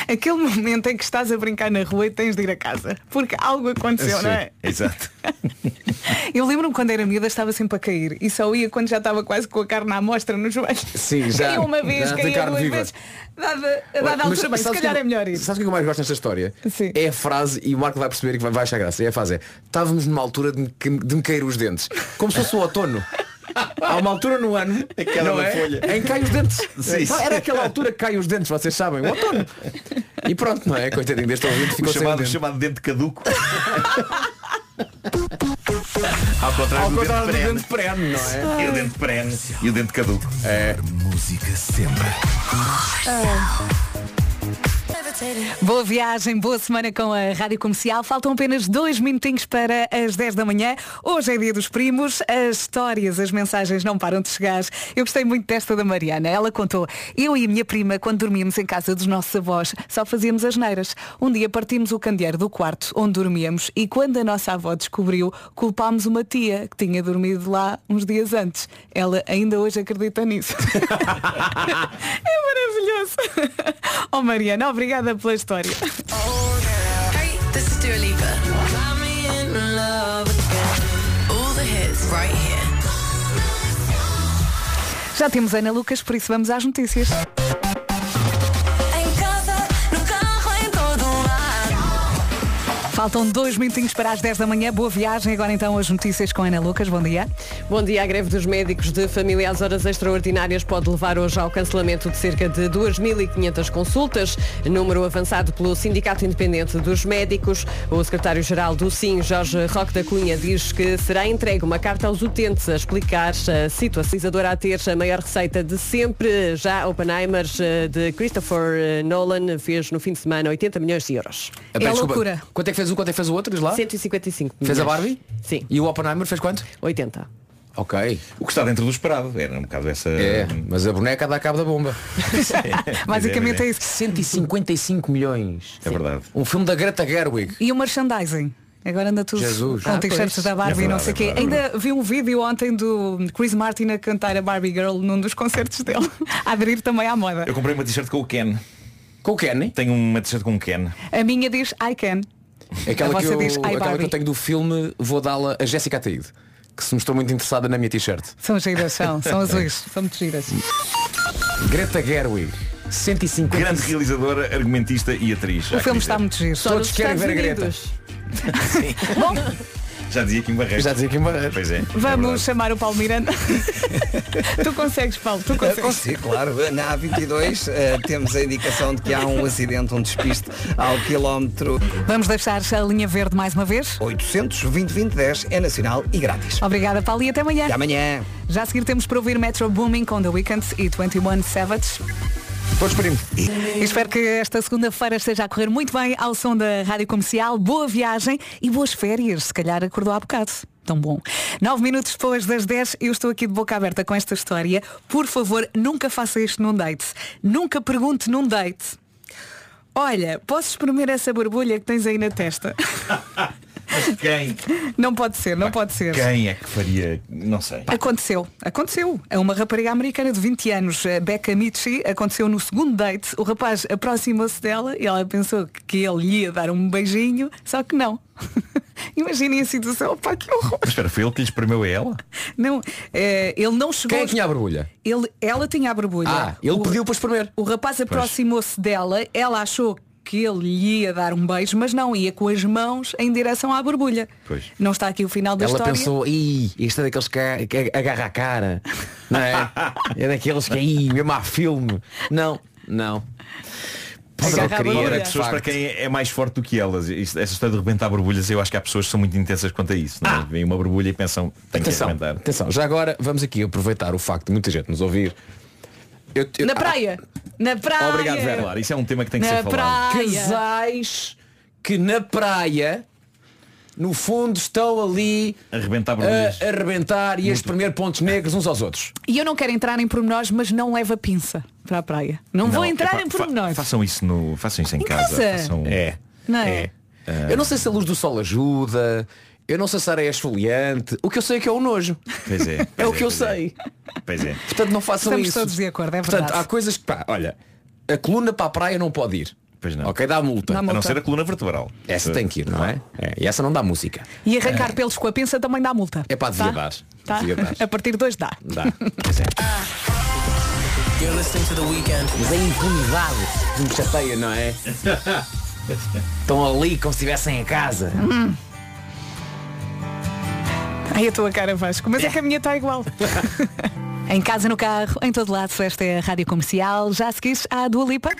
Speaker 1: Aquele momento em que estás a brincar na rua e tens de ir a casa. Porque algo aconteceu, não é?
Speaker 13: Exato.
Speaker 1: Eu lembro-me quando era miúda estava sempre a cair e só ia quando já estava quase com a carne à mostra nos joelhos.
Speaker 8: Sim, já.
Speaker 1: Caía uma vez,
Speaker 8: já tem
Speaker 1: caía duas
Speaker 8: viva.
Speaker 1: vezes. Dada, a dada altura, bem, se calhar
Speaker 8: que-
Speaker 1: é melhor ir.
Speaker 8: Sabes o que eu mais gosto nesta história? É a frase, e o Marco vai perceber que vai, achar graça. É a frase, é, estávamos numa altura de, me- de me cair os dentes. Como se fosse o outono. Há uma altura no ano
Speaker 13: Aquela
Speaker 8: não é?
Speaker 13: folha.
Speaker 8: em que caem os dentes.
Speaker 13: Sim,
Speaker 8: Então,
Speaker 13: sim.
Speaker 8: Era aquela altura que caem os dentes, vocês sabem, o outono. E pronto, não é? Coitadinho deste ouvinte
Speaker 13: O
Speaker 8: ficou sem
Speaker 13: chamado,
Speaker 8: dente.
Speaker 13: chamado dente caduco. Ao contrário,
Speaker 8: Ao
Speaker 13: do,
Speaker 8: contrário do
Speaker 13: dente
Speaker 8: dente perene, não é?
Speaker 13: E o dente perene e o dente caduco.
Speaker 8: É.
Speaker 7: Música sempre.
Speaker 1: Boa viagem, boa semana com a Rádio Comercial. Faltam apenas dois minutinhos para as 10 da manhã. Hoje é dia dos primos. As histórias, as mensagens não param de chegar. Eu gostei muito desta da Mariana. Ela contou, eu e a minha prima, quando dormíamos em casa dos nossos avós, só fazíamos as neiras. Um dia partimos o candeeiro do quarto onde dormíamos e quando a nossa avó descobriu, culpámos uma tia que tinha dormido lá uns dias antes. Ela ainda hoje acredita nisso. é maravilhoso. Oh Mariana, obrigada pela história.
Speaker 18: Hey, this is Dua Lipa. Got me in love again. Ooh, right here.
Speaker 1: Já temos Ana Lucas, por isso vamos às notícias. Faltam dois minutinhos para as 10 da manhã. Boa viagem. Agora então as notícias com Ana Lucas. Bom dia.
Speaker 2: Bom dia. A greve dos médicos de família às horas extraordinárias pode levar hoje ao cancelamento de cerca de 2.500 consultas, número avançado pelo Sindicato Independente dos Médicos. O secretário-geral do SIM, Jorge Roque da Cunha, diz que será entregue uma carta aos utentes a explicar a situação a ter a maior receita de sempre. Já Oppenheimer eh, de Christopher eh, Nolan fez no fim de semana 80 milhões de euros.
Speaker 8: Ah, pera, desculpa. Quanto é que fez um, quanto é que fez o outro? Diz lá?
Speaker 2: 155
Speaker 8: Fez a. Barbie?
Speaker 2: Sim.
Speaker 8: E o Oppenheimer fez quanto?
Speaker 2: 80.
Speaker 8: Ok.
Speaker 13: O que está dentro do esperado. Era um bocado essa.
Speaker 8: É, mas a boneca dá cabo da bomba.
Speaker 1: Basicamente é isso.
Speaker 8: 155 milhões.
Speaker 13: É verdade.
Speaker 8: Um filme da Greta Gerwig.
Speaker 1: E o merchandising? Agora anda tudo
Speaker 8: Jesus.
Speaker 1: com
Speaker 8: Ah,
Speaker 1: t-shirts da Barbie
Speaker 8: É
Speaker 1: e não
Speaker 8: verdade,
Speaker 1: sei o quê.
Speaker 8: é verdade.
Speaker 1: Ainda vi um vídeo ontem do Chris Martin a cantar a Barbie Girl num dos concertos dele. a aderir também à moda.
Speaker 13: Eu comprei uma t-shirt com o Ken.
Speaker 8: Com o Ken?
Speaker 13: Tenho uma t-shirt com o Ken.
Speaker 1: A minha diz I can.
Speaker 8: Aquela, que eu,
Speaker 1: diz
Speaker 8: aquela que eu tenho do filme, vou dá-la a Jéssica Ataíde, que se mostrou muito interessada na minha t-shirt.
Speaker 1: São giras, são, são azuis, são muito giras.
Speaker 8: Greta Gerwig, 150.
Speaker 13: Grande realizadora, argumentista e atriz.
Speaker 1: O filme está muito giro.
Speaker 8: Todos querem ver a Greta.
Speaker 1: Bom,
Speaker 13: Já dizia aqui em Barreiro.
Speaker 8: Já dizia aqui em Barreiro.
Speaker 13: Pois é.
Speaker 1: vamos chamar o Paulo Miranda. tu consegues, Paulo, tu
Speaker 3: Eu
Speaker 1: consegues.
Speaker 3: consigo, claro. Na A22 eh, temos a indicação de que há um acidente, um despiste ao quilómetro
Speaker 1: Vamos deixar a linha verde mais uma vez.
Speaker 3: 800 2010 é nacional e grátis.
Speaker 1: Obrigada, Paulo, e até amanhã.
Speaker 3: Até amanhã.
Speaker 1: Já a seguir temos para ouvir Metro Booming com The Weeknd e 21 Savage.
Speaker 8: Todos primos.
Speaker 1: E espero que esta segunda-feira esteja a correr muito bem ao som da Rádio Comercial. Boa viagem e boas férias. Se calhar acordou há bocado. Tão bom. Nove minutos depois das 10, eu estou aqui de boca aberta com esta história. Por favor, nunca faça isto num date. Nunca pergunte num date. Olha, posso espremer essa borbulha que tens aí na testa?
Speaker 13: Mas quem?
Speaker 1: Não pode ser, não pode ser.
Speaker 13: Quem é que faria? Não sei.
Speaker 1: Aconteceu, aconteceu. É uma rapariga americana de 20 anos, a Becca Michi, aconteceu no segundo date. O rapaz aproximou-se dela e ela pensou que ele lhe ia dar um beijinho, só que não. Imaginem a situação, opa, que horror.
Speaker 13: Mas espera, foi ele que lhe espremeu a ela?
Speaker 1: Não, eh, ele não chegou.
Speaker 8: Quem é que tinha a borbulha?
Speaker 1: Ele, ela tinha a borbulha.
Speaker 8: Ah, ele
Speaker 1: o,
Speaker 8: pediu para espremer.
Speaker 1: O rapaz aproximou-se dela, ela achou que ele lhe ia dar um beijo, mas não, ia com as mãos em direção à borbulha.
Speaker 8: Pois.
Speaker 1: Não está aqui o final da
Speaker 8: Ela
Speaker 1: história.
Speaker 8: pensou, ih, este é daqueles que, agarra a cara. Não é? É daqueles que aí, mesmo há filme. Não, não. Só queria, era
Speaker 13: pessoas para quem é mais forte do que elas. Isto- essa história de rebentar borbulhas, eu acho que há pessoas que são muito intensas quanto a isso. Não é? Vêm uma borbulha e pensam, tem que arrebentar.
Speaker 8: atenção, já agora vamos aqui aproveitar o facto de muita gente nos ouvir. Eu- eu-
Speaker 1: Na praia. Na praia.
Speaker 8: Obrigado, Vera.
Speaker 13: Claro, isso é um tema que tem que
Speaker 1: Na
Speaker 13: ser falado.
Speaker 1: praia.
Speaker 8: Casais que na praia, no fundo, estão ali
Speaker 13: A rebentar borbulhas.
Speaker 8: a, a arrebentar e a espremer pontos negros uns aos outros.
Speaker 1: E eu não quero entrar em pormenores, mas não leva pinça para a praia. Não, vou entrar em
Speaker 13: fa-
Speaker 1: pormenores.
Speaker 13: façam isso no, façam isso em, casa.
Speaker 1: casa?
Speaker 13: Façam-
Speaker 8: É.
Speaker 1: Não é?
Speaker 8: Eu não sei se a luz do sol ajuda. Eu não sei se a areia é esfoliante. O que eu sei é que é o nojo.
Speaker 13: Pois é.
Speaker 8: É
Speaker 13: pois
Speaker 8: o que eu
Speaker 13: é.
Speaker 8: sei.
Speaker 13: Pois é.
Speaker 8: Portanto, não façam
Speaker 1: Estamos
Speaker 8: isso.
Speaker 1: todos de acordo, é
Speaker 8: Portanto,
Speaker 1: verdade.
Speaker 8: há coisas que, pá, olha, a coluna para a praia não pode ir.
Speaker 13: Pois não.
Speaker 8: Ok, dá multa.
Speaker 1: Dá
Speaker 13: A
Speaker 1: multa.
Speaker 13: não ser a coluna vertebral.
Speaker 8: Essa tem que ir, não é? É, E essa não dá música.
Speaker 1: E arrancar pelos com a pinça também dá multa.
Speaker 8: É para devia
Speaker 1: Tá?
Speaker 8: dar.
Speaker 1: Tá?
Speaker 8: Devia dar.
Speaker 1: A partir de dois dá.
Speaker 8: Dá. Pois é.
Speaker 18: You're listening to the weekend.
Speaker 8: Mas a impunidade que me chateia, não é? Estão ali como se estivessem em casa.
Speaker 1: Ai, a tua cara Vasco, mas é que a minha está igual. em casa, no carro, em todo lado, esta é a Rádio Comercial. Já seguiste à Dua Lipa?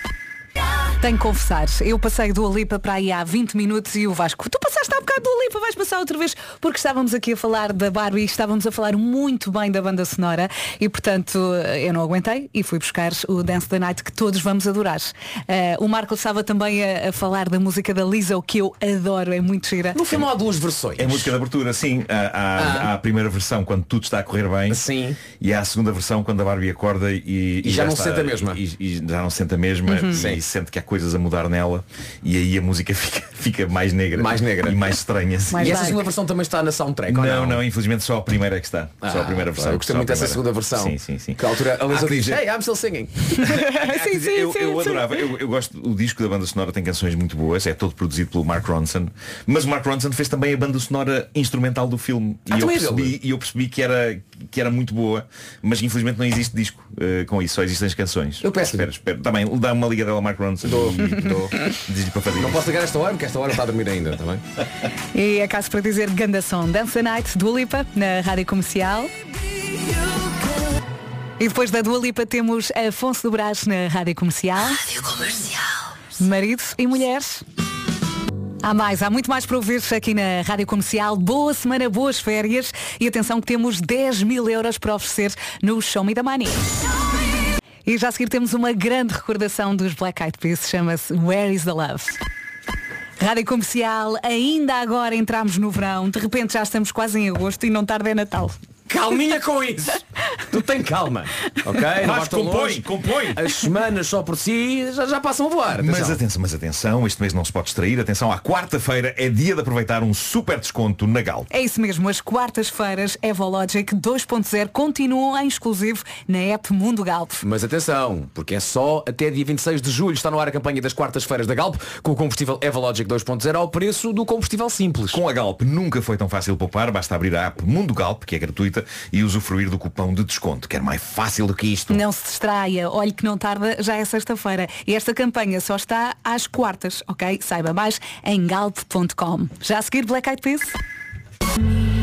Speaker 1: Tenho que confessar, eu passei do Lipa para aí há 20 minutos e o Vasco, tu passaste há bocado do Lipa, vais passar outra vez, porque estávamos aqui a falar da Barbie e estávamos a falar muito bem da banda sonora e portanto eu não aguentei e fui buscar o Dance the Night que todos vamos adorar. Eh, o Marco estava também a, a falar da música da Lisa, o que eu adoro, é muito gira.
Speaker 8: No filme há duas versões.
Speaker 13: É a música de abertura, sim. Há, há- há a primeira versão quando tudo está a correr bem.
Speaker 8: Sim.
Speaker 13: E há a segunda versão quando a Barbie acorda e,
Speaker 8: E já não
Speaker 13: está-
Speaker 8: sente a mesma.
Speaker 13: E, e já não sente a mesma
Speaker 8: Uhum.
Speaker 13: e
Speaker 8: Sim.
Speaker 13: Sente que há coisas a mudar nela. E aí a música fica, fica mais negra.
Speaker 8: Mais negra.
Speaker 13: E mais estranha. sim.
Speaker 8: e essa segunda versão também está na soundtrack, ou
Speaker 13: Não,
Speaker 8: não?
Speaker 13: não, infelizmente só a primeira é que está. só a
Speaker 8: Ah,
Speaker 13: primeira versão.
Speaker 8: Eu gostei muito dessa segunda versão.
Speaker 13: Sim, sim, sim.
Speaker 8: Que a altura a Lisa diz, hey, I'm still singing.
Speaker 6: sim, sim,
Speaker 13: eu, eu adorava, eu, eu gosto, o disco da banda sonora tem canções muito boas, é todo produzido pelo Mark Ronson, mas o Mark Ronson fez também a banda sonora instrumental do filme
Speaker 8: Ah,
Speaker 13: e, eu
Speaker 8: é
Speaker 13: percebi, e eu percebi que era, que era muito boa, mas infelizmente não existe disco eh, com isso, só existem as canções.
Speaker 8: Eu peço
Speaker 13: Espera, espera, também dá uma liga dela ao Mark Ronson
Speaker 8: Dou, dou.
Speaker 13: diz-lhe para fazer
Speaker 8: Não posso ligar esta hora, porque esta hora está a dormir ainda, também.
Speaker 1: E é caso para dizer Ganda Som Dance the Night, Dua Lipa, na Rádio Comercial. E depois da Dua Lipa temos Afonso do Brás na Rádio Comercial. Rádio Comercial. Maridos e mulheres. Há mais, há muito mais para ouvir aqui na Rádio Comercial. Boa semana, boas férias e atenção que temos 10 mil euros para oferecer no Show Me the Money. E já a seguir temos uma grande recordação dos Black Eyed Peas, chama-se Where is the Love? Rádio Comercial, ainda agora entramos no verão, de repente já estamos quase em agosto e não tarde é Natal.
Speaker 8: Calminha com isso. Tu tem calma. Ok? Não
Speaker 13: Mas compõe,
Speaker 8: longe.
Speaker 13: compõe.
Speaker 8: As semanas só por si já, já passam a voar.
Speaker 13: Mas
Speaker 8: Atenção.
Speaker 13: atenção, mas atenção, este mês não se pode distrair. Atenção, à quarta-feira é dia de aproveitar um super desconto na Galp.
Speaker 1: É isso mesmo, as quartas-feiras Evologic 2.0 continuam em exclusivo na app Mundo Galp.
Speaker 8: Mas atenção, porque é só até dia 26 de julho está no ar a campanha das quartas-feiras da Galp com o combustível Evalogic 2.0 ao preço do combustível simples.
Speaker 13: Com a Galp nunca foi tão fácil poupar, basta abrir a app Mundo Galp, que é gratuita, e usufruir do cupão de desconto. Quer mais fácil do que isto?
Speaker 1: Não se distraia, olhe que não tarda, já é sexta-feira. E esta campanha só está às quartas, ok? Saiba mais em galp.com. Já a seguir Black Eyed Peas?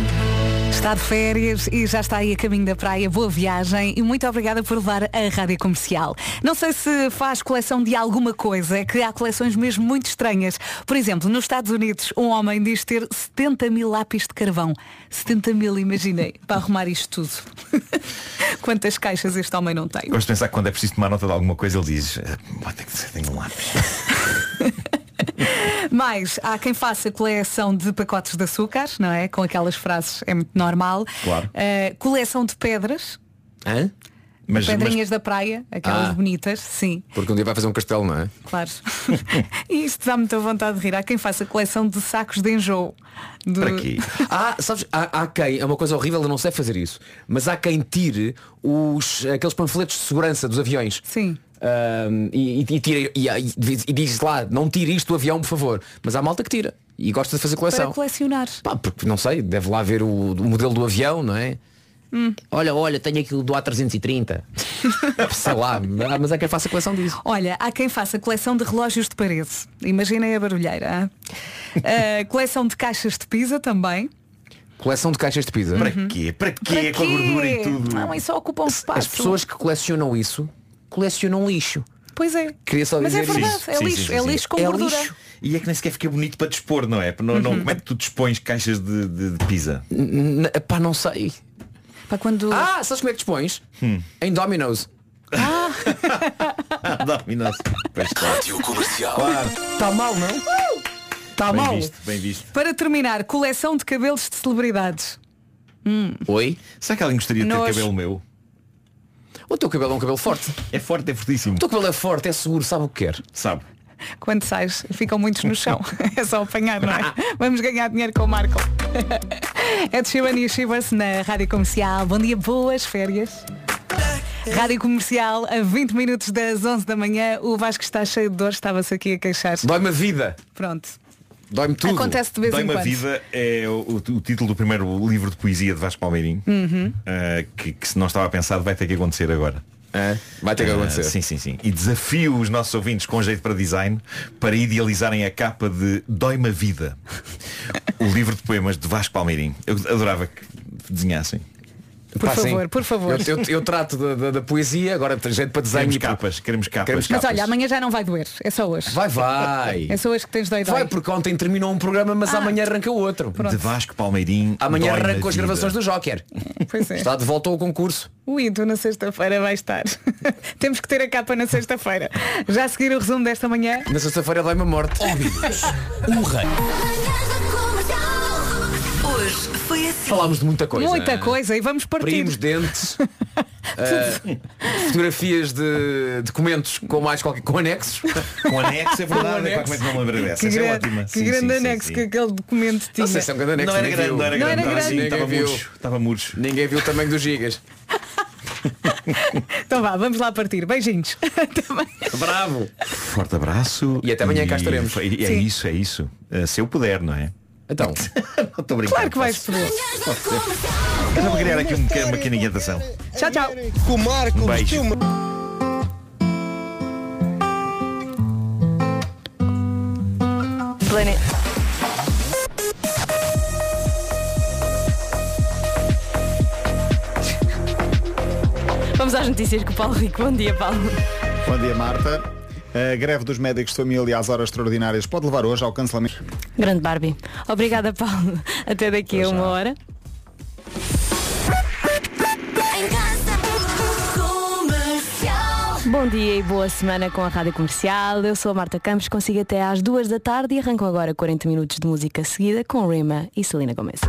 Speaker 1: Está de férias e já está aí a caminho da praia. Boa viagem e muito obrigada por levar a rádio comercial. Não sei se faz coleção de alguma coisa, é que há coleções mesmo muito estranhas. Por exemplo, nos Estados Unidos, um homem diz ter 70 mil lápis de carvão. 70 mil, imaginei, para arrumar isto tudo. Quantas caixas este homem não tem?
Speaker 13: Gosto de pensar que quando é preciso tomar nota de alguma coisa, ele diz, "Eh, tem que tenho um lápis.
Speaker 1: Mais, há quem faça coleção de pacotes de açúcar, não é? Com aquelas frases, é muito normal.
Speaker 13: Claro.
Speaker 1: Uh, coleção de pedras,
Speaker 8: Hã?
Speaker 13: Mas,
Speaker 1: pedrinhas da praia, aquelas
Speaker 8: Ah.
Speaker 1: bonitas, sim,
Speaker 8: Porque um dia vai fazer um castelo, não é?
Speaker 1: claro. e isto dá muita vontade de rir. Há quem faça coleção de sacos de enjoo. Do-
Speaker 13: para quê?
Speaker 8: Ah, sabes, há, há quem, é uma coisa horrível, eu não sei fazer isso, mas há quem tire os, aqueles panfletos de segurança dos aviões.
Speaker 1: Sim.
Speaker 8: Ahm, e, e, tira, e, e- e diz lá, não tire isto do avião, por favor. Mas há malta que tira e gosta de fazer
Speaker 1: Para
Speaker 8: coleção.
Speaker 1: colecionar.
Speaker 8: Pá, porque não sei, deve lá ver o, o modelo do avião, não é?
Speaker 1: Hum.
Speaker 8: Olha, olha, tenho aquilo do A330. sei lá, mas é quem faça coleção disso.
Speaker 1: Olha, há quem faça coleção de relógios de parede. Imaginem a barulheira. Uh, coleção de caixas de pizza também.
Speaker 8: Coleção de caixas de pizza.
Speaker 13: Para quê? Para quê?
Speaker 1: Para
Speaker 13: Com a
Speaker 1: quê?
Speaker 13: gordura e tudo.
Speaker 1: Não, isso ocupa um espaço.
Speaker 8: As pessoas que colecionam isso colecionam lixo.
Speaker 1: Pois é.
Speaker 8: Queria só
Speaker 1: Mas é
Speaker 8: dizer
Speaker 1: verdade,
Speaker 8: isso.
Speaker 1: é
Speaker 13: Sim,
Speaker 1: lixo,
Speaker 13: sim, sim,
Speaker 1: é
Speaker 13: sim.
Speaker 1: lixo com
Speaker 8: É
Speaker 1: gordura.
Speaker 8: lixo.
Speaker 13: E é que nem sequer fica bonito para dispor, não é? Não, não,
Speaker 1: Uhum.
Speaker 13: como é que tu dispões caixas de, de, de pizza?
Speaker 8: N- n- Pá, não sei.
Speaker 1: Para quando.
Speaker 8: Ah, sabes como é que dispões?
Speaker 13: Hum.
Speaker 8: Em Domino's.
Speaker 13: Dominos. Pois está.
Speaker 4: Rádio Comercial.
Speaker 8: Está mal, não? Está
Speaker 13: Bem
Speaker 8: mal.
Speaker 13: visto, bem visto.
Speaker 1: Para terminar, coleção de cabelos de celebridades.
Speaker 8: Oi?
Speaker 13: Será que alguém gostaria de ter cabelo meu?
Speaker 8: O teu cabelo é um cabelo forte.
Speaker 13: É forte, é fortíssimo.
Speaker 8: O teu cabelo é forte, é seguro, sabe o que quer.
Speaker 13: Sabe?
Speaker 1: Quando sais, ficam muitos no chão. é só apanhar, não é? Vamos ganhar dinheiro com o Marco. é de Sheeran e Shivers na Rádio Comercial. Bom dia, boas férias. Rádio Comercial, a 20 minutos das 11 da manhã. O Vasco está cheio de dor, estava-se aqui a queixar.
Speaker 8: Dói-me a vida.
Speaker 1: Pronto.
Speaker 8: Dói-me tudo.
Speaker 1: Acontece de vez em
Speaker 13: Dói-me a vida é o, o- o título do primeiro livro de poesia de Vasco Palmeirinho
Speaker 1: Uhum.
Speaker 13: uh, que, que se não estava pensado vai ter que acontecer agora.
Speaker 8: É? Vai ter que
Speaker 13: Uh,
Speaker 8: acontecer.
Speaker 13: sim, sim, sim. E desafio os nossos ouvintes com jeito para design para idealizarem a capa de Dói-me a Vida. o livro de poemas de Vasco Palmeirinho. Eu adorava que desenhassem.
Speaker 1: Por
Speaker 8: Pá, sim.
Speaker 1: favor, por favor.
Speaker 8: Eu, eu- eu trato da, da- da poesia, agora tem jeito para desenho.
Speaker 13: Queremos capas, queremos capas.
Speaker 8: Queremos
Speaker 1: Mas
Speaker 8: capas.
Speaker 1: olha, amanhã já não vai doer. É só hoje.
Speaker 8: Vai, vai.
Speaker 1: É só hoje que tens dói
Speaker 8: Vai, porque ontem terminou um programa, mas
Speaker 1: Ah.
Speaker 8: amanhã arranca o outro.
Speaker 13: De Vasco Palmeirinho.
Speaker 8: Amanhã arranca as gravações do Joker.
Speaker 1: Pois é.
Speaker 8: Está de volta ao concurso.
Speaker 1: O Ido na sexta-feira vai estar. Temos que ter a capa na sexta-feira. Já a seguir o resumo desta manhã.
Speaker 8: Na sexta-feira dói-me a morte.
Speaker 4: Óbidos. O rei.
Speaker 8: Falámos de muita coisa.
Speaker 1: Muita
Speaker 8: né?
Speaker 1: coisa e vamos partir.
Speaker 8: Primos, dentes. Uh, fotografias de documentos com mais qualquer com anexos.
Speaker 13: Com anexo, é verdade.
Speaker 8: Com
Speaker 13: Epá, como é que não dessa?
Speaker 1: Que,
Speaker 13: Essa é ótima.
Speaker 1: que
Speaker 13: Sim,
Speaker 1: grande
Speaker 13: sim, sim,
Speaker 1: anexo
Speaker 13: sim.
Speaker 1: que aquele documento tinha.
Speaker 8: Não sei se é um grande anexo.
Speaker 13: Não era
Speaker 8: ninguém
Speaker 13: grande, não era
Speaker 1: Não
Speaker 13: grande.
Speaker 1: era
Speaker 13: Estava assim,
Speaker 1: grande.
Speaker 13: estava
Speaker 8: Ninguém viu.
Speaker 13: murcho. Estava murcho.
Speaker 8: Ninguém viu o tamanho dos gigas.
Speaker 1: Então vá, vamos lá partir. Beijinhos.
Speaker 8: Bravo.
Speaker 13: Forte abraço.
Speaker 8: E até amanhã cá estaremos.
Speaker 13: e- É
Speaker 1: Sim.
Speaker 13: isso, é isso. Uh, se eu puder, não é?
Speaker 8: Então.
Speaker 13: não estou brincando.
Speaker 1: Claro que vais poder.
Speaker 13: Eu vou criar aqui um, uma pequena inquietação.
Speaker 1: Tchau, tchau.
Speaker 19: Com o Marco,
Speaker 13: Um beijo.
Speaker 18: Planeta. Vamos às notícias com o Paulo Rico. Bom dia, Paulo.
Speaker 20: Bom dia, Marta. A greve dos médicos de família às horas extraordinárias pode levar hoje ao cancelamento.
Speaker 18: Grande Barbie. Obrigada, Paulo. Até daqui a uma hora. Bom dia e boa semana com a Rádio Comercial. Eu sou a Marta Campos, consigo até às duas da tarde e arrancam agora 40 minutos de música seguida com Rima e Selena Gomez.